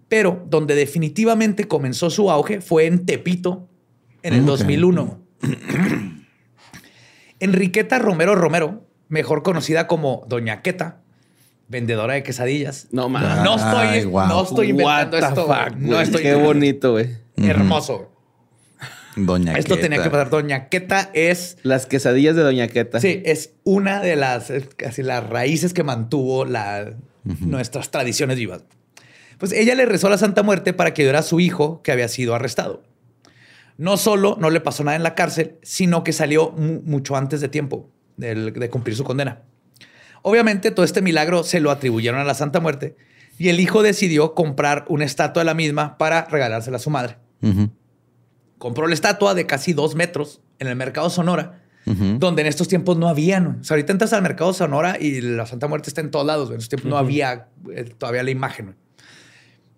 pero donde definitivamente comenzó su auge fue en Tepito, en el 2001. [clears throat] Enriqueta Romero Romero, mejor conocida como Doña Queta, vendedora de quesadillas. No mames. No estoy, no estoy inventando esto. no estoy Qué bonito, güey. Hermoso. Doña Esto tenía que pasar. Doña Queta es. Las quesadillas de Doña Queta. Sí, es una de las, casi las raíces que mantuvo la, nuestras tradiciones vivas. Pues ella le rezó a la Santa Muerte para que ayudara a su hijo que había sido arrestado. No solo no le pasó nada en la cárcel, sino que salió mucho antes de tiempo de, de cumplir su condena. Obviamente, todo este milagro se lo atribuyeron a la Santa Muerte y el hijo decidió comprar una estatua de la misma para regalársela a su madre compró la estatua de casi dos metros en el mercado Sonora, donde en estos tiempos no habían. O sea, ahorita entras al mercado Sonora y la Santa Muerte está en todos lados. En estos tiempos no había eh, todavía la imagen.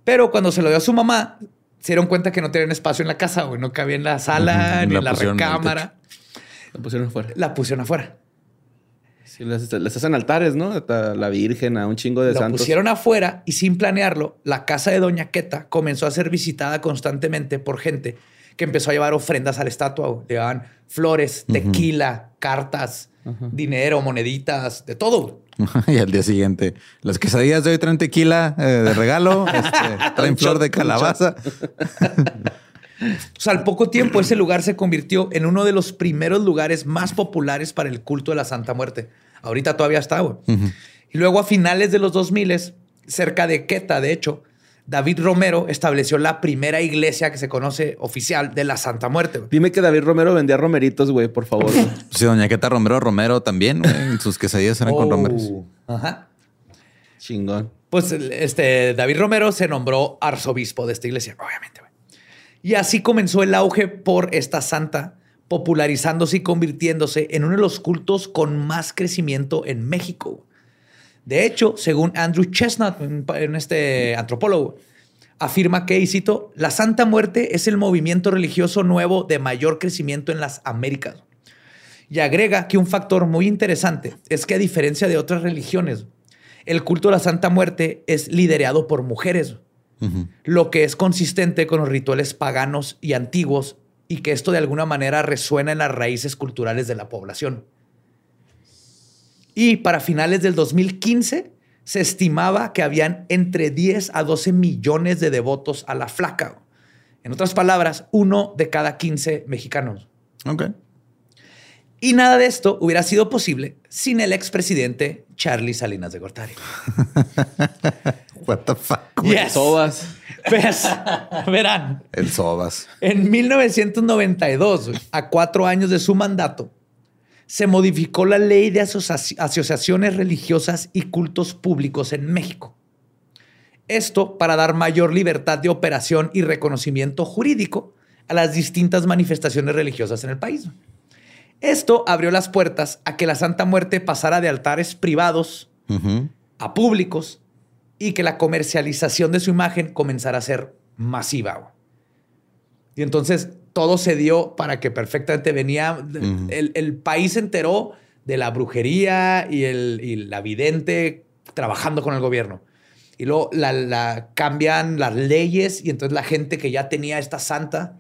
Pero cuando se lo dio a su mamá, se dieron cuenta que no tenían espacio en la casa, güey. No cabía en la sala ni en la recámara. La pusieron afuera. La pusieron afuera. Sí, les, hacen altares, ¿no? A la Virgen, a un chingo de Lo santos. pusieron afuera y sin planearlo, la casa de Doña Queta comenzó a ser visitada constantemente por gente que empezó a llevar ofrendas a la estatua. Llevaban flores, tequila, cartas, dinero, moneditas, de todo. [laughs] y al día siguiente, las quesadillas de hoy traen tequila eh, de regalo, [laughs] este, traen flor de calabaza. o sea, al poco tiempo ese lugar se convirtió en uno de los primeros lugares más populares para el culto de la Santa Muerte. Ahorita todavía está, Y luego a finales de los 2000, cerca de Queta, de hecho, David Romero estableció la primera iglesia que se conoce oficial de la Santa Muerte. Dime que David Romero vendía romeritos, güey, por favor. [laughs] sí, doña Queta Romero Romero también, en sus quesadillas eran con oh, romeros. Ajá. Chingón. Pues este David Romero se nombró arzobispo de esta iglesia, obviamente. Y así comenzó el auge por esta santa, popularizándose y convirtiéndose en uno de los cultos con más crecimiento en México. De hecho, según Andrew Chestnut, en este antropólogo, afirma que, y cito, la Santa Muerte es el movimiento religioso nuevo de mayor crecimiento en las Américas. Y agrega que un factor muy interesante es que a diferencia de otras religiones, el culto a la Santa Muerte es liderado por mujeres, lo que es consistente con los rituales paganos y antiguos y que esto de alguna manera resuena en las raíces culturales de la población. Y para finales del 2015 se estimaba que habían entre 10 a 12 millones de devotos a la flaca. En otras palabras, uno de cada 15 mexicanos. Ok. Y nada de esto hubiera sido posible sin el expresidente Charlie Salinas de Gortari. [laughs] What the fuck? Yes. Sobas. Pues, [laughs] verán, El Sobas. en 1992, a cuatro años de su mandato, se modificó la ley de asocia- asociaciones religiosas y cultos públicos en México. Esto para dar mayor libertad de operación y reconocimiento jurídico a las distintas manifestaciones religiosas en el país. Esto abrió las puertas a que la Santa Muerte pasara de altares privados a públicos y que la comercialización de su imagen comenzara a ser masiva. Y entonces todo se dio para que perfectamente venía, el, el país se enteró de la brujería y, el, y la vidente trabajando con el gobierno. Y luego la, la- cambian las leyes y entonces la gente que ya tenía esta santa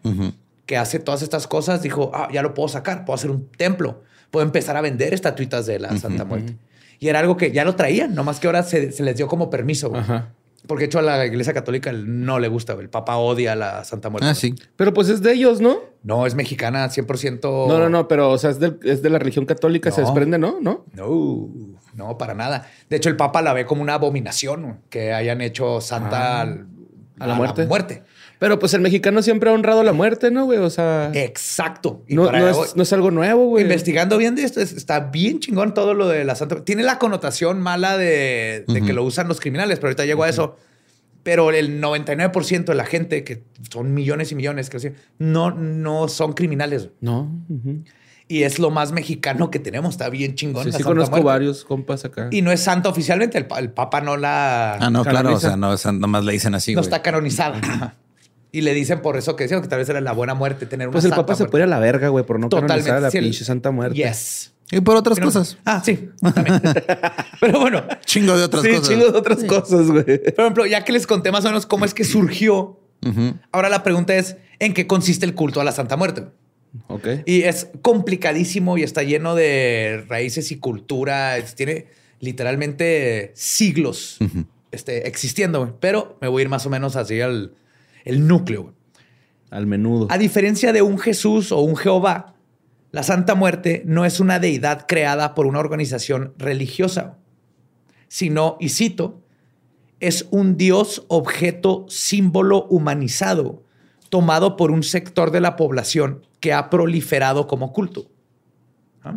que hace todas estas cosas dijo, ah, ya lo puedo sacar, puedo hacer un templo, puedo empezar a vender estatuitas de la Santa Muerte. Y era algo que ya lo traían, nomás que ahora se, se les dio como permiso. Ajá. Porque de hecho a la iglesia católica no le gusta, el Papa odia a la Santa Muerte. Ah, sí. Pero pues es de ellos, ¿no? No, es mexicana 100%. No, no, no, pero o sea, es, del- es de la religión católica, se desprende, ¿no? ¿No? No, no, para nada. De hecho, el Papa la ve como una abominación que hayan hecho santa al- ¿A la muerte? muerte. Pero pues el mexicano siempre ha honrado la muerte, ¿no, güey? O sea, Exacto. Y no, para- no es, no es algo nuevo, güey. Investigando bien de esto, es- está bien chingón todo lo de la Santa. Tiene la connotación mala de, de que lo usan los criminales, pero ahorita llego a eso. Pero el 99% de la gente, que son millones y millones, que no, no son criminales. No. Y es lo más mexicano que tenemos. Está bien chingón. Sí, la sí Santa conozco Muerte. varios compas acá. Y no es santa oficialmente. El, el Papa no la. Ah, no, claro. O Canoniza. sea, no, nomás le dicen así, no güey. está canonizada. [clears throat] Y le dicen por eso que decían que tal vez era la buena muerte tener una pues el santa papa se muerte. puede ir a la verga, güey, por no Totalmente. canonizar a la Sí, el- pinche santa muerte. Yes. Y por otras Pero- cosas. Ah, sí. también. [laughs] Pero bueno, Chingo de otras sí, cosas. chingo de otras cosas, güey. [laughs] Por ejemplo, ya que les conté más o menos cómo es que surgió, ahora la pregunta es, ¿en qué consiste el culto a la Santa Muerte? Ok. Y es complicadísimo y está lleno de raíces y cultura. Es- tiene literalmente siglos este, existiendo, güey. pero me voy a ir más o menos así al el núcleo. Al menudo. A diferencia de un Jesús o un Jehová, la Santa Muerte no es una deidad creada por una organización religiosa, sino, y cito, es un dios objeto símbolo humanizado tomado por un sector de la población que ha proliferado como culto. ¿Ah?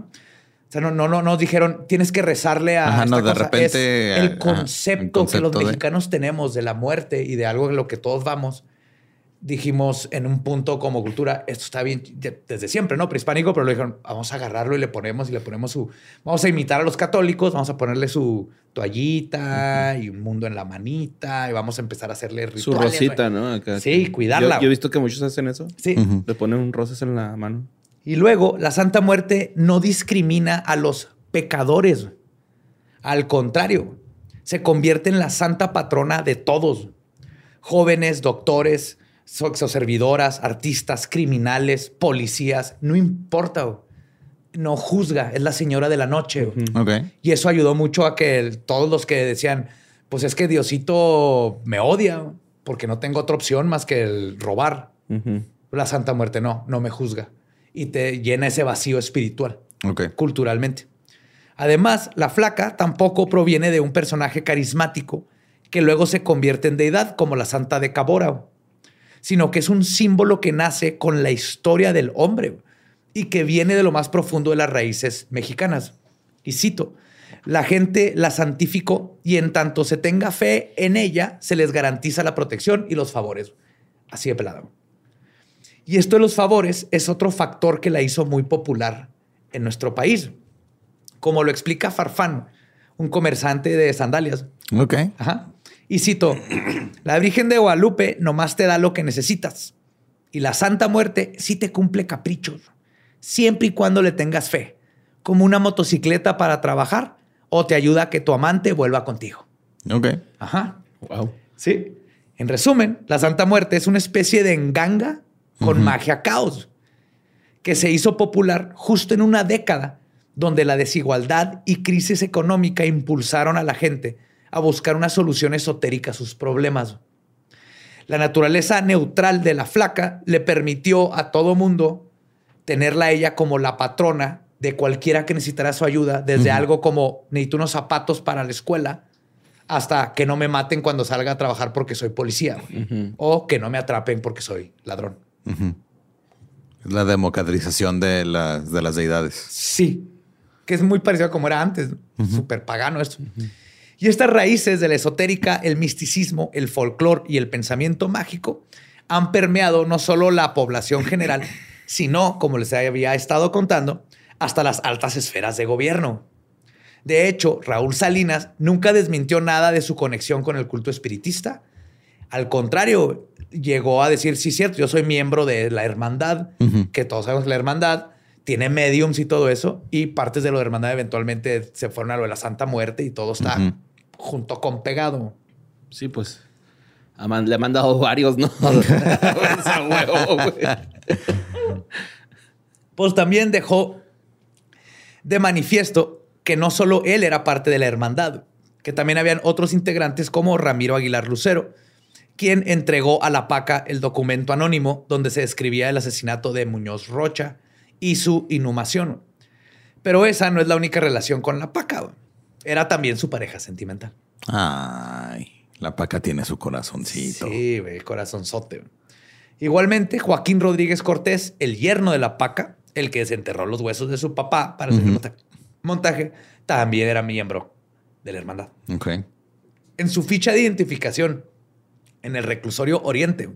O sea, no, no, no nos dijeron, tienes que rezarle a. Ajá, no, esta de cosa". repente, Es ajá, el concepto, que los de- mexicanos tenemos de la muerte y de algo en lo que todos vamos. Dijimos en un punto como cultura, esto está bien de- desde siempre, ¿no? Prehispánico, pero lo dijeron, vamos a agarrarlo y le ponemos y le ponemos su. Vamos a imitar a los católicos, vamos a ponerle su toallita y un mundo en la manita y vamos a empezar a hacerle rituales. Su rosita. ¿no? Acá- Sí, cuidarla. Yo, he visto que muchos hacen eso. Sí. Le ponen rosas en la mano. Y luego, la Santa Muerte no discrimina a los pecadores. Al contrario, se convierte en la santa patrona de todos. Jóvenes, doctores, servidoras, artistas, criminales, policías, no importa. güey. No juzga, es la señora de la noche. güey. Y eso ayudó mucho a que el- todos los que decían, pues es que Diosito me odia güey, porque no tengo otra opción más que el robar. La Santa Muerte no, no me juzga. Y te llena ese vacío espiritual, culturalmente. Además, la flaca tampoco proviene de un personaje carismático que luego se convierte en deidad, como la Santa de Cabora, sino que es un símbolo que nace con la historia del hombre y que viene de lo más profundo de las raíces mexicanas. Y cito, la gente la santificó y en tanto se tenga fe en ella, se les garantiza la protección y los favores. Así de pelado. Y esto de los favores es otro factor que la hizo muy popular en nuestro país. Como lo explica Farfán, un comerciante de sandalias. Ok. Ajá. Y cito, la Virgen de Guadalupe nomás te da lo que necesitas. Y la Santa Muerte sí te cumple caprichos, siempre y cuando le tengas fe, como una motocicleta para trabajar o te ayuda a que tu amante vuelva contigo. Ok. Ajá. Wow. Sí. En resumen, la Santa Muerte es una especie de enganga con magia caos que se hizo popular justo en una década donde la desigualdad y crisis económica impulsaron a la gente a buscar una solución esotérica a sus problemas. La naturaleza neutral de la flaca le permitió a todo mundo tenerla a ella como la patrona de cualquiera que necesitara su ayuda, desde algo como necesito unos zapatos para la escuela hasta que no me maten cuando salga a trabajar porque soy policía o que no me atrapen porque soy ladrón. Es la democratización de las, de las deidades. Sí, que es muy parecido a como era antes, súper pagano esto. Y estas raíces de la esotérica, el misticismo, el folclore y el pensamiento mágico han permeado no solo la población general, [laughs] sino, como les había estado contando, hasta las altas esferas de gobierno. De hecho, Raúl Salinas nunca desmintió nada de su conexión con el culto espiritista. Al contrario, llegó a decir, sí, cierto, yo soy miembro de la hermandad, que todos sabemos que la hermandad tiene mediums y todo eso, y partes de lo de hermandad eventualmente se fueron a lo de la Santa Muerte y todo está. Junto con pegado. Sí, pues. man- Le ha mandado [laughs] varios, ¿no? [laughs] Pues también dejó de manifiesto que no solo él era parte de la hermandad, que también habían otros integrantes como Ramiro Aguilar Lucero, quien entregó a la PACA el documento anónimo donde se describía el asesinato de Muñoz Rocha y su inhumación. Pero esa no es la única relación con la PACA. Era también su pareja sentimental. Ay, la paca tiene su corazoncito. Sí, güey, corazonzote. Igualmente, Joaquín Rodríguez Cortés, el yerno de la paca, el que desenterró los huesos de su papá para hacer el monta- montaje, también era miembro de la hermandad. Ok. En su ficha de identificación en el reclusorio Oriente,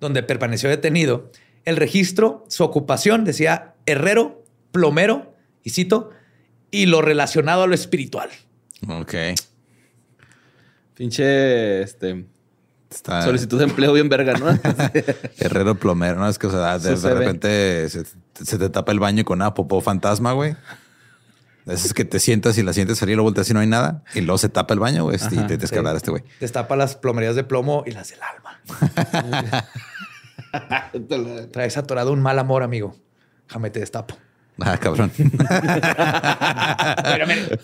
donde permaneció detenido, el registro, su ocupación decía herrero, plomero, y cito, y lo relacionado a lo espiritual. Ok. Pinche, este... Está Solicitud de empleo bien verga, ¿no? [laughs] herrero plomero, ¿no? Es que, o sea, de, repente se, se te tapa el baño con una popó fantasma, güey. Es que te sientas y la sientes salir, lo volteas y no hay nada. Y luego se tapa el baño, güey. Y te tienes sí. que hablar a este güey. Destapa las plomerías de plomo y las del alma. [laughs] Traes atorado un mal amor, amigo. Déjame te destapo. Ah, cabrón.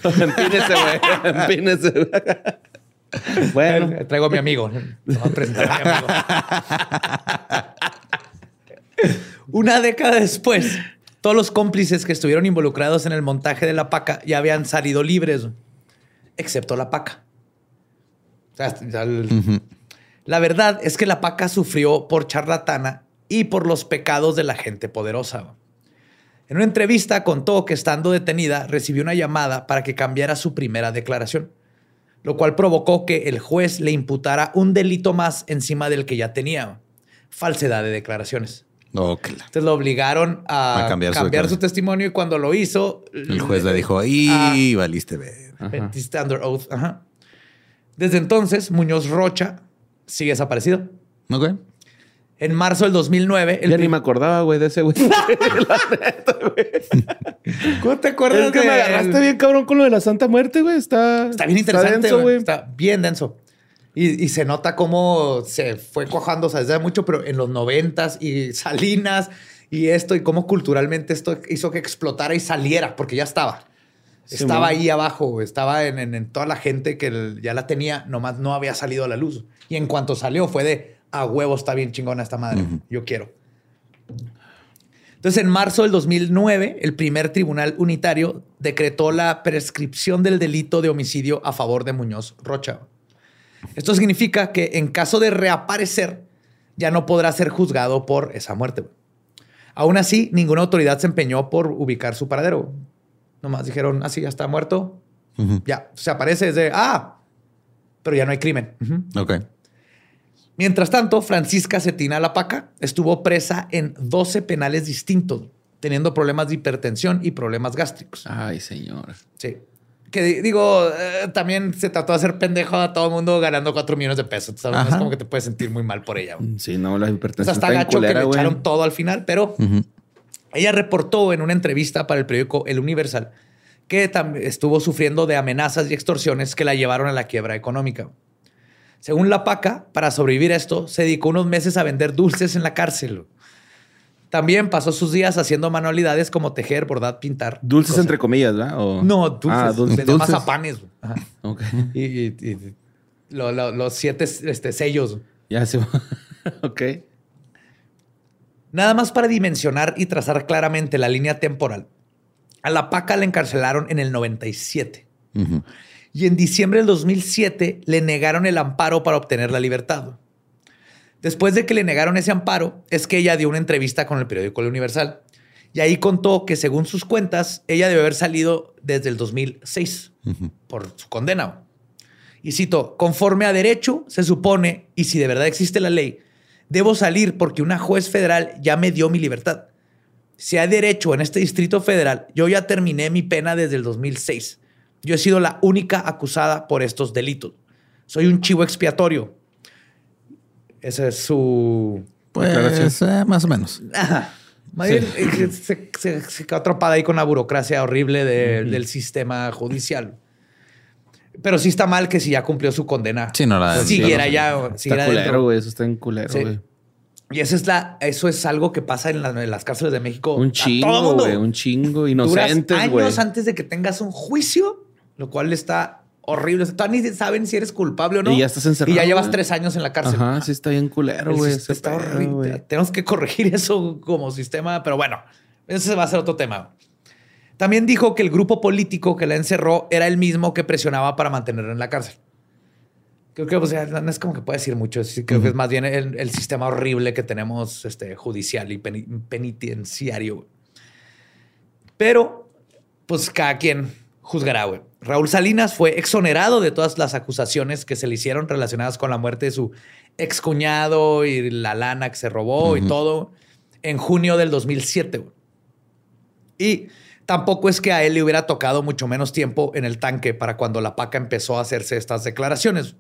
Empínese, güey. Empínese. güey. Bueno. Eh, Traigo a mi amigo. Te voy a presentar a mi amigo. Una década después, todos los cómplices que estuvieron involucrados en el montaje de la paca ya habían salido libres, excepto la paca. O sea, La verdad es que la paca sufrió por charlatana y por los pecados de la gente poderosa. En una entrevista contó que estando detenida recibió una llamada para que cambiara su primera declaración, lo cual provocó que el juez le imputara un delito más encima del que ya tenía, falsedad de declaraciones. Entonces lo obligaron a, A cambiar cambiar, su testimonio y cuando lo hizo, El juez le dijo, y valiste ver. Under oath. Ajá. Desde entonces, Muñoz Rocha sigue desaparecido. Ok. En marzo del 2009, el Ya ni me acordaba, güey, de ese [laughs] güey. ¿Cómo te acuerdas Es que me de agarraste él? bien cabrón con lo de la Santa Muerte, güey. Está, Está bien interesante, denso, güey. Está bien denso. Y, y se nota cómo se fue cuajando, o sea, desde hace mucho, pero en los noventas y Salinas y esto, y cómo culturalmente esto hizo que explotara y saliera, porque ya estaba. Sí, estaba man. ahí abajo, estaba en, en- en toda la gente que ya la tenía, nomás no había salido a la luz. Y en cuanto salió, fue de a huevo, está bien chingona esta madre. Yo quiero. Entonces, en marzo del 2009, el primer tribunal unitario decretó la prescripción del delito de homicidio a favor de Muñoz Rocha. Esto significa que en caso de reaparecer, ya no podrá ser juzgado por esa muerte. Aún así, ninguna autoridad se empeñó por ubicar su paradero. Nomás dijeron, así ya está muerto. Ya, se aparece desde, ah, pero ya no hay crimen. Ok. Mientras tanto, Francisca Cetina Lapaca estuvo presa en 12 penales distintos, teniendo problemas de hipertensión y problemas gástricos. Ay, señor. Sí. Que di- digo, eh, también se trató de hacer pendejo a todo el mundo ganando 4 millones de pesos. Es como que te puedes sentir muy mal por ella. güey. Sí, no, la O sea, hipertensión está está gacho culera, que le güey. echaron todo al final, pero ella reportó en una entrevista para el periódico El Universal que estuvo sufriendo de amenazas y extorsiones que la llevaron a la quiebra económica. Según la PACA, para sobrevivir a esto, se dedicó unos meses a vender dulces en la cárcel. También pasó sus días haciendo manualidades como tejer, bordar, pintar. Dulces cosas. entre comillas, ¿verdad? O- No, dulces. Ah, dulces. Mazapanes. Ajá. Ok. Y, y- y lo- lo- los siete este, sellos. Ya se [laughs] Ok. Nada más para dimensionar y trazar claramente la línea temporal. A la PACA la encarcelaron en el 97 Ujú. Y en diciembre del 2007 le negaron el amparo para obtener la libertad. Después de que le negaron ese amparo, es que ella dio una entrevista con el periódico El Universal y ahí contó que según sus cuentas, ella debe haber salido desde el 2006 por su condena. Y cito, conforme a derecho, se supone, y si de verdad existe la ley, debo salir porque una juez federal ya me dio mi libertad. Si hay derecho en este distrito federal, yo ya terminé mi pena desde el 2006. Yo he sido la única acusada por estos delitos. Soy un chivo expiatorio. Ese es su... Pues eh, más o menos. Más bien, eh, se, se- se quedó atrapada ahí con la burocracia horrible de- del sistema judicial. Pero sí está mal que si ya cumplió su condena, Sí, no la- siguiera ya. Está siguiera culero, güey. Eso está en culero, Sí. güey. Y eso es, la, eso es algo que pasa en, la- en las cárceles de México. Un chingo, güey. Un chingo. Inocentes, años güey. antes de que tengas un juicio, lo cual está horrible. O sea, todavía ni saben si eres culpable o no. Y ya estás encerrado, Y ya llevas tres años en la cárcel. Ajá, sí está bien culero, güey. está horrible. Tenemos que corregir [laughs] eso como sistema, pero bueno, ese va a ser otro tema. También dijo que el grupo político que la encerró era el mismo que presionaba para mantenerla en la cárcel. Creo que o sea, no es como que puede decir mucho. creo que es más bien el, el sistema horrible que tenemos este, judicial y peni- penitenciario. Pero, pues cada quien juzgará, güey. Raúl Salinas fue exonerado de todas las acusaciones que se le hicieron relacionadas con la muerte de su excuñado y la lana que se robó y todo en junio del 2007. güey. Y tampoco es que a él le hubiera tocado mucho menos tiempo en el tanque para cuando la paca empezó a hacerse estas declaraciones.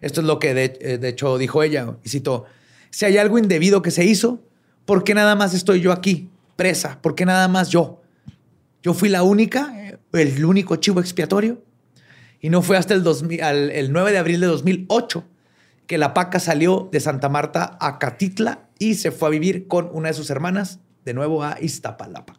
Esto es lo que de, eh, de hecho dijo ella. Y cito, si hay algo indebido que se hizo, ¿por qué nada más estoy yo aquí, presa? ¿Por qué nada más yo? Yo fui la única, eh, el único chivo expiatorio. Y no fue hasta el, 2000 al- el 9 de abril de 2008 que la paca salió de Santa Marta a Catitla y se fue a vivir con una de sus hermanas de nuevo a Iztapalapa.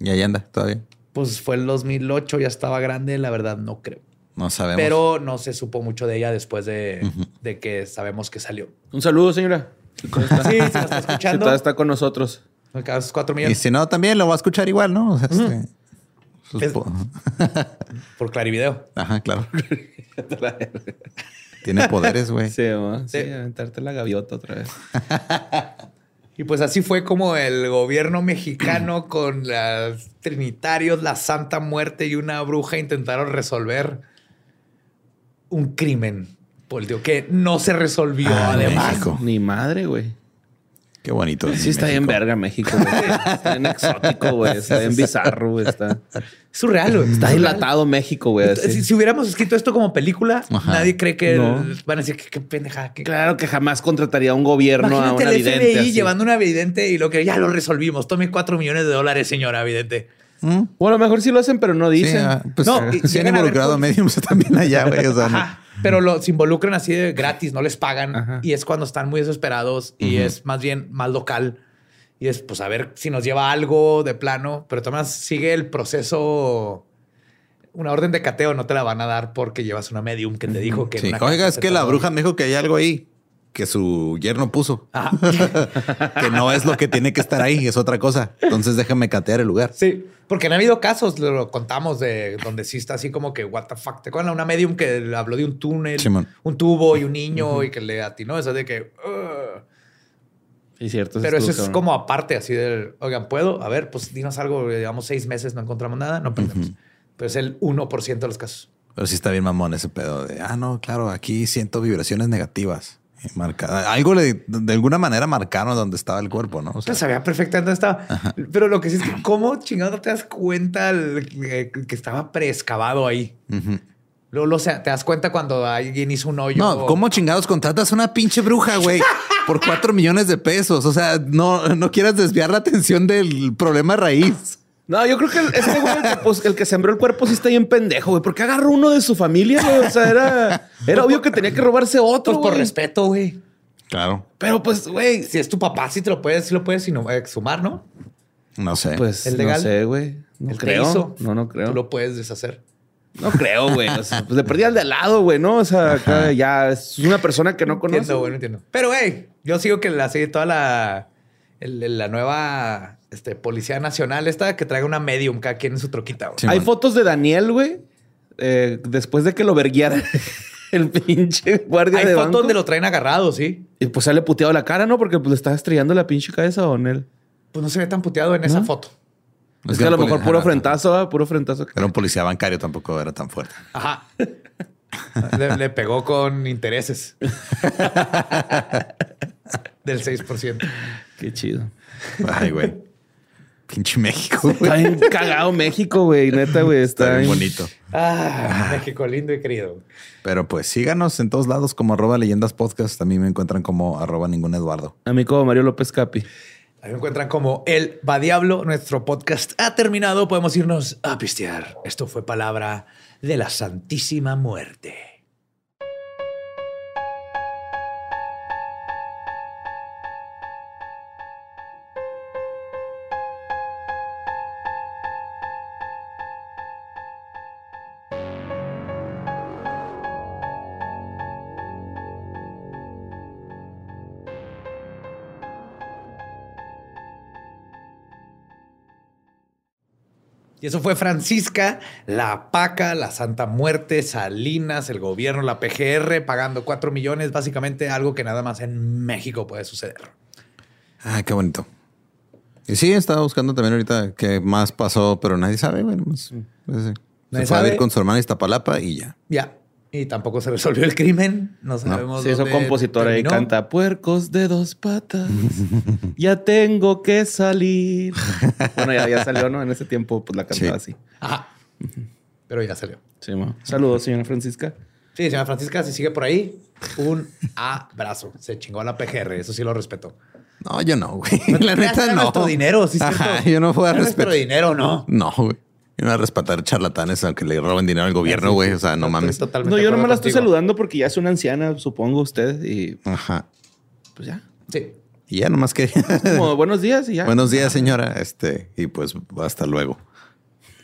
Y ahí anda todavía. Pues fue el 2008, ya estaba grande, la verdad no creo. No sabemos. Pero no se supo mucho de ella después de, de que sabemos que salió. Un saludo, señora. Si Sí, si lo está si escuchando, todavía está con nosotros. Cada cuatro y millones si no, también lo va a escuchar igual, ¿no? O sea, este, sus Es- po- [laughs] por Clarivideo. Ajá, claro. [laughs] Tiene poderes, güey. Sí, ¿no? sí, Sí. aventarte la gaviota otra vez. [laughs] Y pues así fue como el gobierno mexicano [clears throat] con los trinitarios, la Santa Muerte y una bruja intentaron resolver un crimen político que no se resolvió Ah, además. México. Ni madre, güey. Qué bonito. Sí, está bien verga México, güey. Está bien exótico, güey. Está bien [laughs] bizarro, güey. Está, Es surreal, güey. está dilatado México, güey. Si, si hubiéramos escrito esto como película, Ajá. nadie cree que No. van a decir que qué pendeja. que- Claro que jamás contrataría a un gobierno a Imagínate una el vidente. FBI así. llevando una vidente y lo que ya lo resolvimos. Tome cuatro millones de dólares, señora vidente. ¿Mm? O a lo mejor sí lo hacen, pero no Sí, dicen. ah, pues No, y sí han llegan a ver involucrado con- mediums [laughs] también allá, güey. O sea, no-. Pero lo, se involucran así de gratis, no les pagan. Ajá. Y es cuando están muy desesperados y es más bien más local. Y es pues a ver si nos lleva algo de plano. Pero además sigue el proceso. Una orden de cateo no te la van a dar porque llevas una medium que te dijo que. sí. Oiga, es que la bruja me dijo que hay algo ahí que su yerno puso. Ajá. [laughs] que no es lo que tiene que estar ahí, es otra cosa. Entonces déjame catear el lugar. Sí, porque han habido casos, lo, lo contamos, de donde sí está así como que, what the fuck. ¿Te acuerdas? Una medium que habló de un túnel, Simón. un tubo y un niño y que le atinó eso de que. Sí, cierto. Pero eso es cabrón. como aparte, así del, oigan, ¿puedo? A ver, pues dinos algo. Llevamos seis meses, no encontramos nada, no perdemos. Pero es el 1% de los casos. Pero sí está bien mamón ese pedo de, ah, no, claro, aquí siento vibraciones negativas. Y marca- algo le, de alguna manera marcaron donde estaba el cuerpo, ¿no? O sea, sabía perfectamente dónde estaba. Pero lo que sí es que, ¿cómo chingado no te das cuenta el- que, que estaba preexcavado ahí? ujú. Luego, lo- o sea, te das cuenta cuando alguien hizo un hoyo. No, ¿cómo chingados contratas a una pinche bruja, güey? Por cuatro millones de pesos. O sea, no, no quieras desviar la atención del problema raíz. No, yo creo que el- este güey, el que, pues, el que sembró el cuerpo, sí está bien pendejo, güey. Porque agarró uno de su familia, güey. O sea, era, era obvio que tenía que robarse otro. Pues por güey. respeto, güey. Claro. Pero pues, güey. Si es tu papá, sí te lo puedes, sí lo puedes sino- exhumar, ¿no? No sé. Pues ¿El legal? no sé, güey. No creo. hizo. No, no creo. Tú lo puedes deshacer. No creo, güey. O sea, pues le perdí al de al lado, güey, ¿no? O sea, acá ya es una persona que no conoce. Entiendo, güey, no entiendo. Pero, güey, yo sigo que la sigue toda la, el- el- la nueva este, Policía Nacional esta que traiga una medium cada quien en su troquita. güey. Sí, Hay man. fotos de Daniel, güey, eh, después de que lo verguiara [laughs] el pinche guardia Hay de fotos banco. donde lo traen agarrado, sí. Y pues sale puteado la cara, ¿no? Porque pues le estaba estrellando la pinche cabeza a él. Pues no se ve tan puteado en esa ¿No? foto. Es que a lo mejor puro frentazo, puro frentazo. Era un policía bancario, tampoco era tan fuerte. Ajá. le, le pegó con intereses. [laughs] Del 6%. Qué chido. Ay, güey. Pinche México, güey. Está bien cagado México, güey. Neta, güey. Está, Está bien bien bonito. Ah, [laughs] México lindo y querido. Pero pues síganos en todos lados como arroba leyendas podcast. También me encuentran como arroba ningún Eduardo. A mí como Mario López Capi. Ahí me encuentran como El Va Diablo. Nuestro podcast ha terminado. Podemos irnos a pistear. Esto fue palabra de la Santísima Muerte. Y eso fue Francisca, la PACA, la Santa Muerte, Salinas, el gobierno, la PGR, pagando 4 millones, básicamente algo que nada más en México puede suceder. Ah, qué bonito. Y sí, estaba buscando también ahorita qué más pasó, pero nadie sabe. Bueno, pues, pues, sí. Nadie se fue a ver con su hermana Iztapalapa y ya. Ya. Y tampoco se resolvió el crimen. No sabemos. Se hizo compositora y terminó. canta puercos de dos patas. [laughs] ya tengo que salir. bueno, ya, ya salió, ¿no? En ese tiempo, pues la cantaba Sí. así. Ajá. Pero ya salió. Sí, ma. Saludos, señora Francisca. Sí, señora Francisca, si sigue por ahí, un abrazo. Se chingó a la PGR. Eso sí lo respeto. No, yo no, güey. No te La neta no. nuestro dinero, sí, Ajá, yo no a Era nuestro respetar. dinero, no. No, güey. Voy a respetar charlatanes aunque le roben dinero al gobierno, güey. O sea, no Estoy mames. totalmente No, yo nomás la estoy saludando porque ya es una anciana, supongo usted. Y Ajá. pues ya. Sí. Y ya nomás que. [laughs] Como buenos días y ya. Buenos días, señora. Este, y pues hasta luego.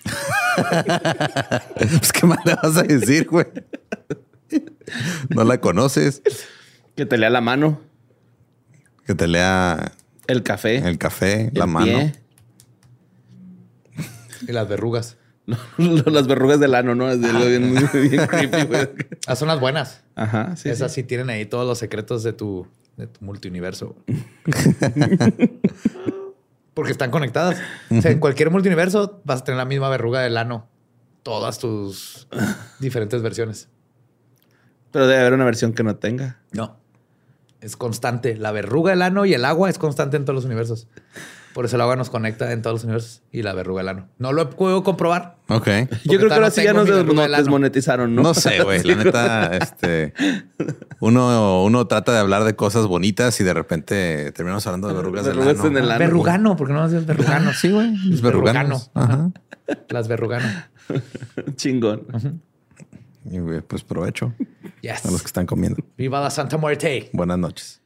[laughs] pues qué más le vas a decir, güey. No la conoces. Que te lea la mano, Que te lea el café, el café, la el mano. Y las verrugas. [laughs] las verrugas del ano, ¿no? Es de lo bien, [laughs] bien creepy, güey. Ah, son las buenas. Ajá, sí. Esas sí. sí tienen ahí todos los secretos de tu, de tu multiuniverso. [laughs] Porque están conectadas. O sea, en cualquier multiuniverso vas a tener la misma verruga del ano. Todas tus diferentes versiones. Pero debe haber una versión que no tenga. No. Es constante. La verruga del ano y el agua es constante en todos los universos. Por eso el agua nos conecta en todos los universos y la verruga del ano. No lo puedo comprobar. Ok. Yo creo que ahora no sí ya nos desmonetizaron, ¿no? No sé, güey. La neta, este. Uno, uno trata de hablar de cosas bonitas y de repente terminamos hablando de verrugas del ano. en el ano. verrugano, porque no es verrugano. [laughs] Sí, güey. Los verruganos. Verrugano. Ajá. Las verrugano. [laughs] Chingón. Y güey, pues provecho Yes. a los que están comiendo. Viva la Santa Muerte. Buenas noches.